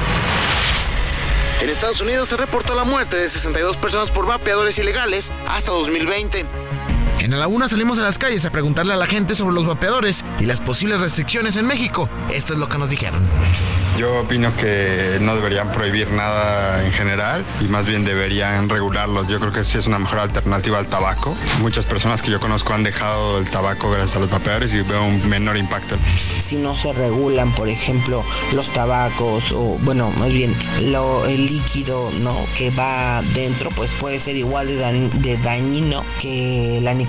[SPEAKER 8] En Estados Unidos se reportó la muerte de 62 personas por vapeadores ilegales hasta 2020. En la Laguna salimos a las calles a preguntarle a la gente sobre los vapeadores y las posibles restricciones en México. Esto es lo que nos dijeron.
[SPEAKER 34] Yo opino que no deberían prohibir nada en general y más bien deberían regularlos. Yo creo que sí es una mejor alternativa al tabaco. Muchas personas que yo conozco han dejado el tabaco gracias a los vapeadores y veo un menor impacto.
[SPEAKER 35] Si no se regulan, por ejemplo, los tabacos o, bueno, más bien lo, el líquido ¿no? que va dentro, pues puede ser igual de, de dañino que la nicotina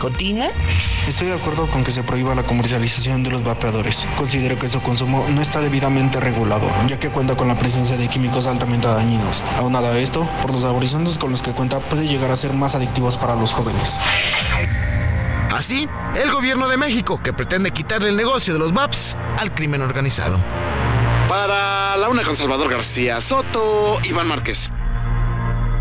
[SPEAKER 36] Estoy de acuerdo con que se prohíba la comercialización de los vapeadores. Considero que su consumo no está debidamente regulado, ya que cuenta con la presencia de químicos altamente dañinos. Aunado a esto, por los saborizantes con los que cuenta, puede llegar a ser más adictivos para los jóvenes.
[SPEAKER 8] Así, el gobierno de México, que pretende quitarle el negocio de los VAPs al crimen organizado. Para la una con Salvador García Soto, Iván Márquez.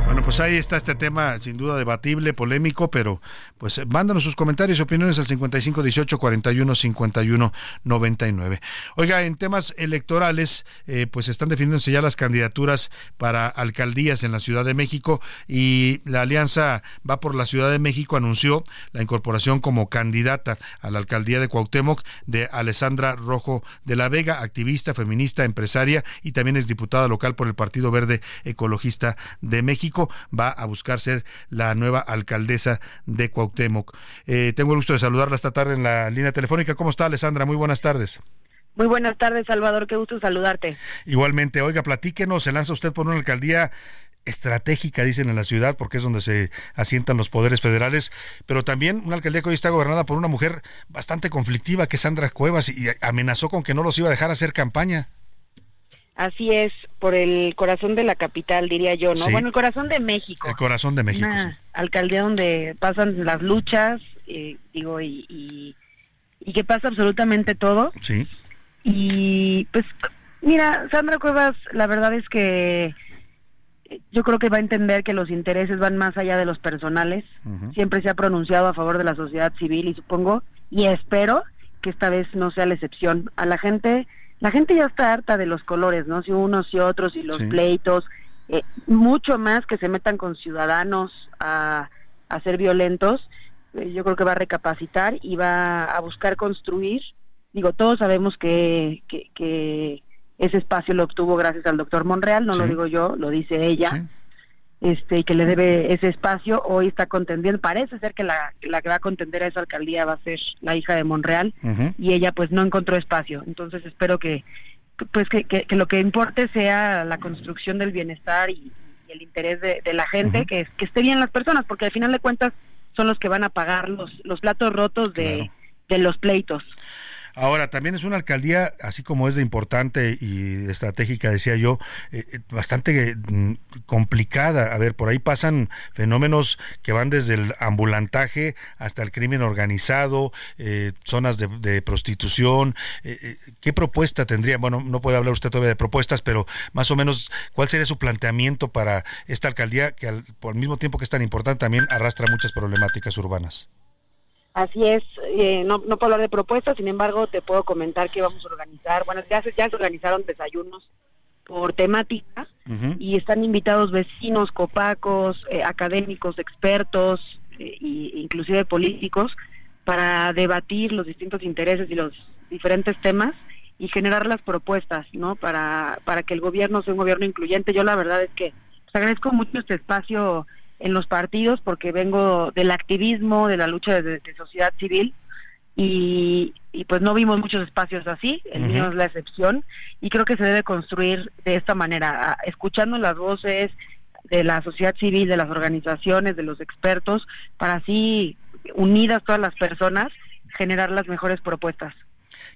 [SPEAKER 6] Bueno, pues ahí está este tema, sin duda debatible, polémico, pero pues eh, mándanos sus comentarios y opiniones al 55 18 41 51 99. Oiga, en temas electorales, eh, pues están definiéndose ya las candidaturas para alcaldías en la Ciudad de México y la Alianza Va por la Ciudad de México anunció la incorporación como candidata a la alcaldía de Cuauhtémoc de Alessandra Rojo de la Vega, activista, feminista, empresaria y también es diputada local por el Partido Verde Ecologista de México va a buscar ser la nueva alcaldesa de Cuauhtémoc. Eh, tengo el gusto de saludarla esta tarde en la línea telefónica. ¿Cómo está, Alessandra? Muy buenas tardes.
[SPEAKER 37] Muy buenas tardes, Salvador. Qué gusto saludarte.
[SPEAKER 6] Igualmente, oiga, platíquenos, se lanza usted por una alcaldía estratégica, dicen en la ciudad, porque es donde se asientan los poderes federales, pero también una alcaldía que hoy está gobernada por una mujer bastante conflictiva, que es Sandra Cuevas, y amenazó con que no los iba a dejar hacer campaña.
[SPEAKER 38] Así es, por el corazón de la capital, diría yo, ¿no? Bueno, el corazón de México.
[SPEAKER 6] El corazón de México.
[SPEAKER 38] Una alcaldía donde pasan las luchas, eh, digo, y, y, y, que pasa absolutamente todo.
[SPEAKER 6] Sí.
[SPEAKER 38] Y pues, mira, Sandra Cuevas, la verdad es que yo creo que va a entender que los intereses van más allá de los personales. Siempre se ha pronunciado a favor de la sociedad civil y supongo y espero que esta vez no sea la excepción. A la gente, la gente ya está harta de los colores, ¿no? Si unos y otros y los pleitos, eh, mucho más que se metan con ciudadanos a, a ser violentos. Eh, yo creo que va a recapacitar y va a buscar construir. Digo, todos sabemos que, que, que ese espacio lo obtuvo gracias al doctor Monreal, no lo digo yo, lo dice ella. Este, y que le debe ese espacio, hoy está contendiendo, parece ser que la, la que va a contender a esa alcaldía va a ser la hija de Monreal y ella pues no encontró espacio, entonces espero que pues que, que, lo que importe sea la construcción del bienestar y, el interés de, la gente, que, que esté bien las personas, porque al final de cuentas son los que van a pagar los, los platos rotos de, de los pleitos.
[SPEAKER 6] Ahora, también es una alcaldía, así como es de importante y estratégica, decía yo, eh, eh, bastante mm, complicada. A ver, por ahí pasan fenómenos que van desde el ambulantaje hasta el crimen organizado, eh, zonas de, prostitución. ¿Qué propuesta tendría? Bueno, no puede hablar usted todavía de propuestas, pero más o menos, ¿cuál sería su planteamiento para esta alcaldía que al, por el mismo tiempo que es tan importante también arrastra muchas problemáticas urbanas?
[SPEAKER 38] Así es, eh, no, no puedo hablar de propuestas, sin embargo te puedo comentar que vamos a organizar, bueno, ya se, ya se organizaron desayunos por temática y están invitados vecinos, copacos, eh, académicos, expertos e inclusive políticos para debatir los distintos intereses y los diferentes temas y generar las propuestas, ¿no? Para, para que el gobierno sea un gobierno incluyente. Yo la verdad es que pues, agradezco mucho este espacio en los partidos porque vengo del activismo, de la lucha de, sociedad civil y, pues no vimos muchos espacios así, el mío es la excepción y creo que se debe construir de esta manera, escuchando las voces de la sociedad civil, de las organizaciones, de los expertos, para así, unidas todas las personas, generar las mejores propuestas.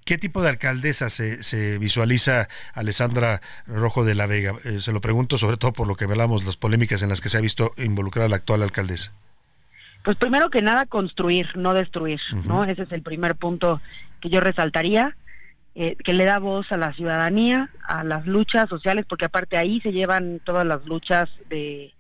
[SPEAKER 6] ¿Qué tipo de alcaldesa se, se visualiza Alessandra Rojo de la Vega? Eh, se lo pregunto sobre todo por lo que hablamos, las polémicas en las que se ha visto involucrada la actual alcaldesa.
[SPEAKER 38] Pues primero que nada construir, no destruir, ¿no? Ese es el primer punto que yo resaltaría, eh, que le da voz a la ciudadanía, a las luchas sociales, porque aparte ahí se llevan todas las luchas de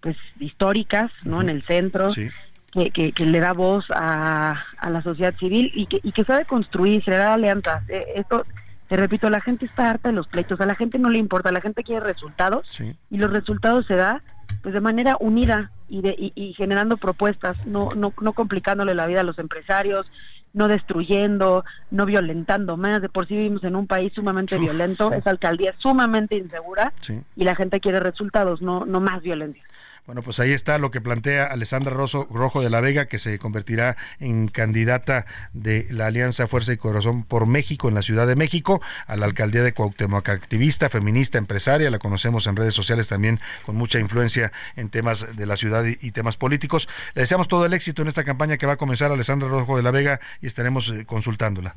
[SPEAKER 38] pues históricas, ¿no? En el centro. Sí que, que, le da voz a, a, la sociedad civil y que, y que sabe construir, se le da alianzas. Eh, esto, te repito, la gente está harta de los pleitos, a la gente no le importa, la gente quiere resultados y los resultados se da pues de manera unida y, de, y, generando propuestas, no, no, no complicándole la vida a los empresarios, no destruyendo, no violentando más. De por sí vivimos en un país sumamente violento, esa alcaldía sumamente insegura y la gente quiere resultados, no, no más violencia.
[SPEAKER 6] Bueno, pues ahí está lo que plantea Alessandra Rosso, Rojo de la Vega, que se convertirá en candidata de la Alianza Fuerza y Corazón por México en la Ciudad de México a la alcaldía de Cuauhtémoc, activista, feminista, empresaria, la conocemos en redes sociales también con mucha influencia en temas de la ciudad y, temas políticos. Le deseamos todo el éxito en esta campaña que va a comenzar Alessandra Rojo de la Vega y estaremos eh, consultándola.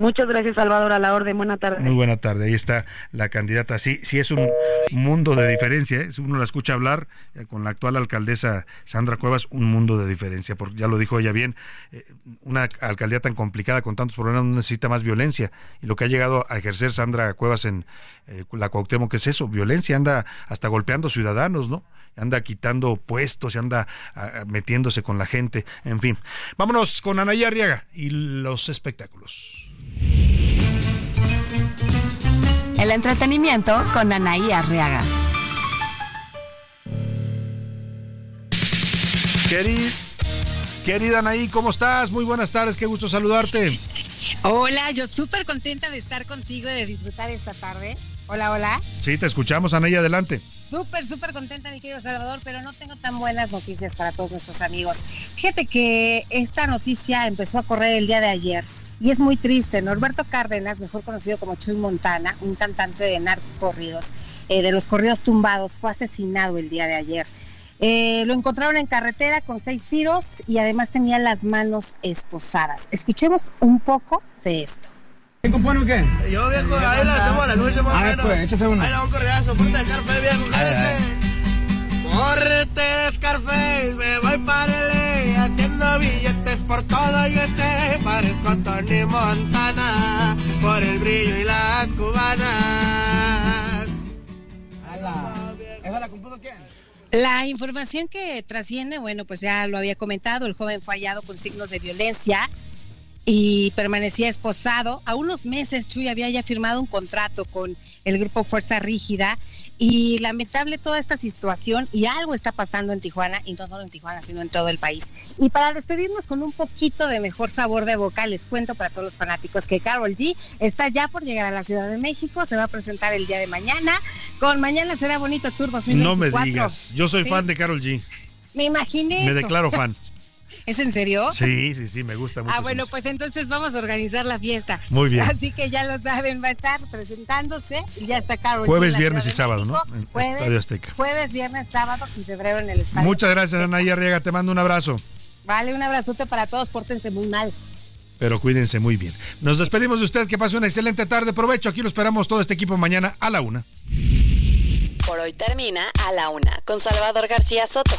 [SPEAKER 38] Muchas gracias, Salvador, a la orden. Buena tarde.
[SPEAKER 6] Muy buena tarde. Ahí está la candidata. Sí, sí es un mundo de diferencia. ¿eh? Uno la escucha hablar eh, con la actual alcaldesa Sandra Cuevas, un mundo de diferencia. Porque ya lo dijo ella bien, eh, una alcaldía tan complicada con tantos problemas no necesita más violencia. Y lo que ha llegado a ejercer Sandra Cuevas en la Cuauhtémoc, ¿qué es eso? Violencia, anda hasta golpeando ciudadanos, ¿no? anda quitando puestos anda ah, metiéndose con la gente, en fin. Vámonos con Anaya Arriaga y los espectáculos.
[SPEAKER 7] El entretenimiento con Anaí Arriaga.
[SPEAKER 6] querida Anaí, ¿cómo estás? Muy buenas tardes, qué gusto saludarte.
[SPEAKER 37] Hola, yo súper contenta de estar contigo y de disfrutar esta tarde. Hola, hola.
[SPEAKER 6] Sí, te escuchamos, Anaí, adelante.
[SPEAKER 37] Súper, súper contenta, mi querido Salvador, pero no tengo tan buenas noticias para todos nuestros amigos. Fíjate que esta noticia empezó a correr el día de ayer y es muy triste. Norberto Cárdenas, mejor conocido como Chuy Montana, un cantante de narco corridos, eh, de los corridos tumbados, fue asesinado el día de ayer. Eh, lo encontraron en carretera con seis tiros y además tenía las manos esposadas. Escuchemos un poco de esto.
[SPEAKER 39] ¿Qué compone o qué?
[SPEAKER 40] Yo, viejo, ahí la hacemos a la noche más o menos.
[SPEAKER 39] pues, échate una.
[SPEAKER 40] Ahí la un correazo, ponte de viejo, cállese. Correte de Scarface, me voy para LA haciendo billetes por todo y este parezco Tony Montana por el brillo y las cubanas.
[SPEAKER 39] ¿Esa la?
[SPEAKER 37] La información que trasciende, bueno, pues ya lo había comentado, el joven fue hallado con signos de violencia y permanecía esposado. A unos meses Chuy había ya firmado un contrato con el grupo Fuerza Rígida y lamentable toda esta situación y algo está pasando en Tijuana y no solo en Tijuana, sino en todo el país. Y para despedirnos con un poquito de mejor sabor de boca, les cuento para todos los fanáticos que Carol G está ya por llegar a la Ciudad de México, se va a presentar el día de mañana. Con Mañana será bonito Tour 2024.
[SPEAKER 6] No me digas. Yo soy
[SPEAKER 37] Sí.
[SPEAKER 6] fan de Carol G.
[SPEAKER 37] Me imaginé
[SPEAKER 6] Me
[SPEAKER 37] eso.
[SPEAKER 6] declaro fan.
[SPEAKER 37] ¿Es en serio?
[SPEAKER 6] Sí, sí, sí, me gusta mucho.
[SPEAKER 37] Ah, bueno, pues entonces vamos a organizar la fiesta.
[SPEAKER 6] Muy bien.
[SPEAKER 37] Así que ya lo saben, va a estar presentándose y ya está Carol.
[SPEAKER 6] Jueves, viernes y sábado, ¿no? En
[SPEAKER 37] Jueves,
[SPEAKER 6] Estadio Azteca.
[SPEAKER 37] Jueves, viernes, sábado y febrero en el estadio.
[SPEAKER 6] Muchas gracias, Anaya Arriaga. Te mando un abrazo.
[SPEAKER 37] Vale, un abrazote para todos, pórtense muy mal.
[SPEAKER 6] Pero cuídense muy bien. Nos despedimos de usted. Que pase una excelente tarde. Provecho. Aquí lo esperamos todo este equipo mañana a la una.
[SPEAKER 7] Por hoy termina A la Una con Salvador García Soto.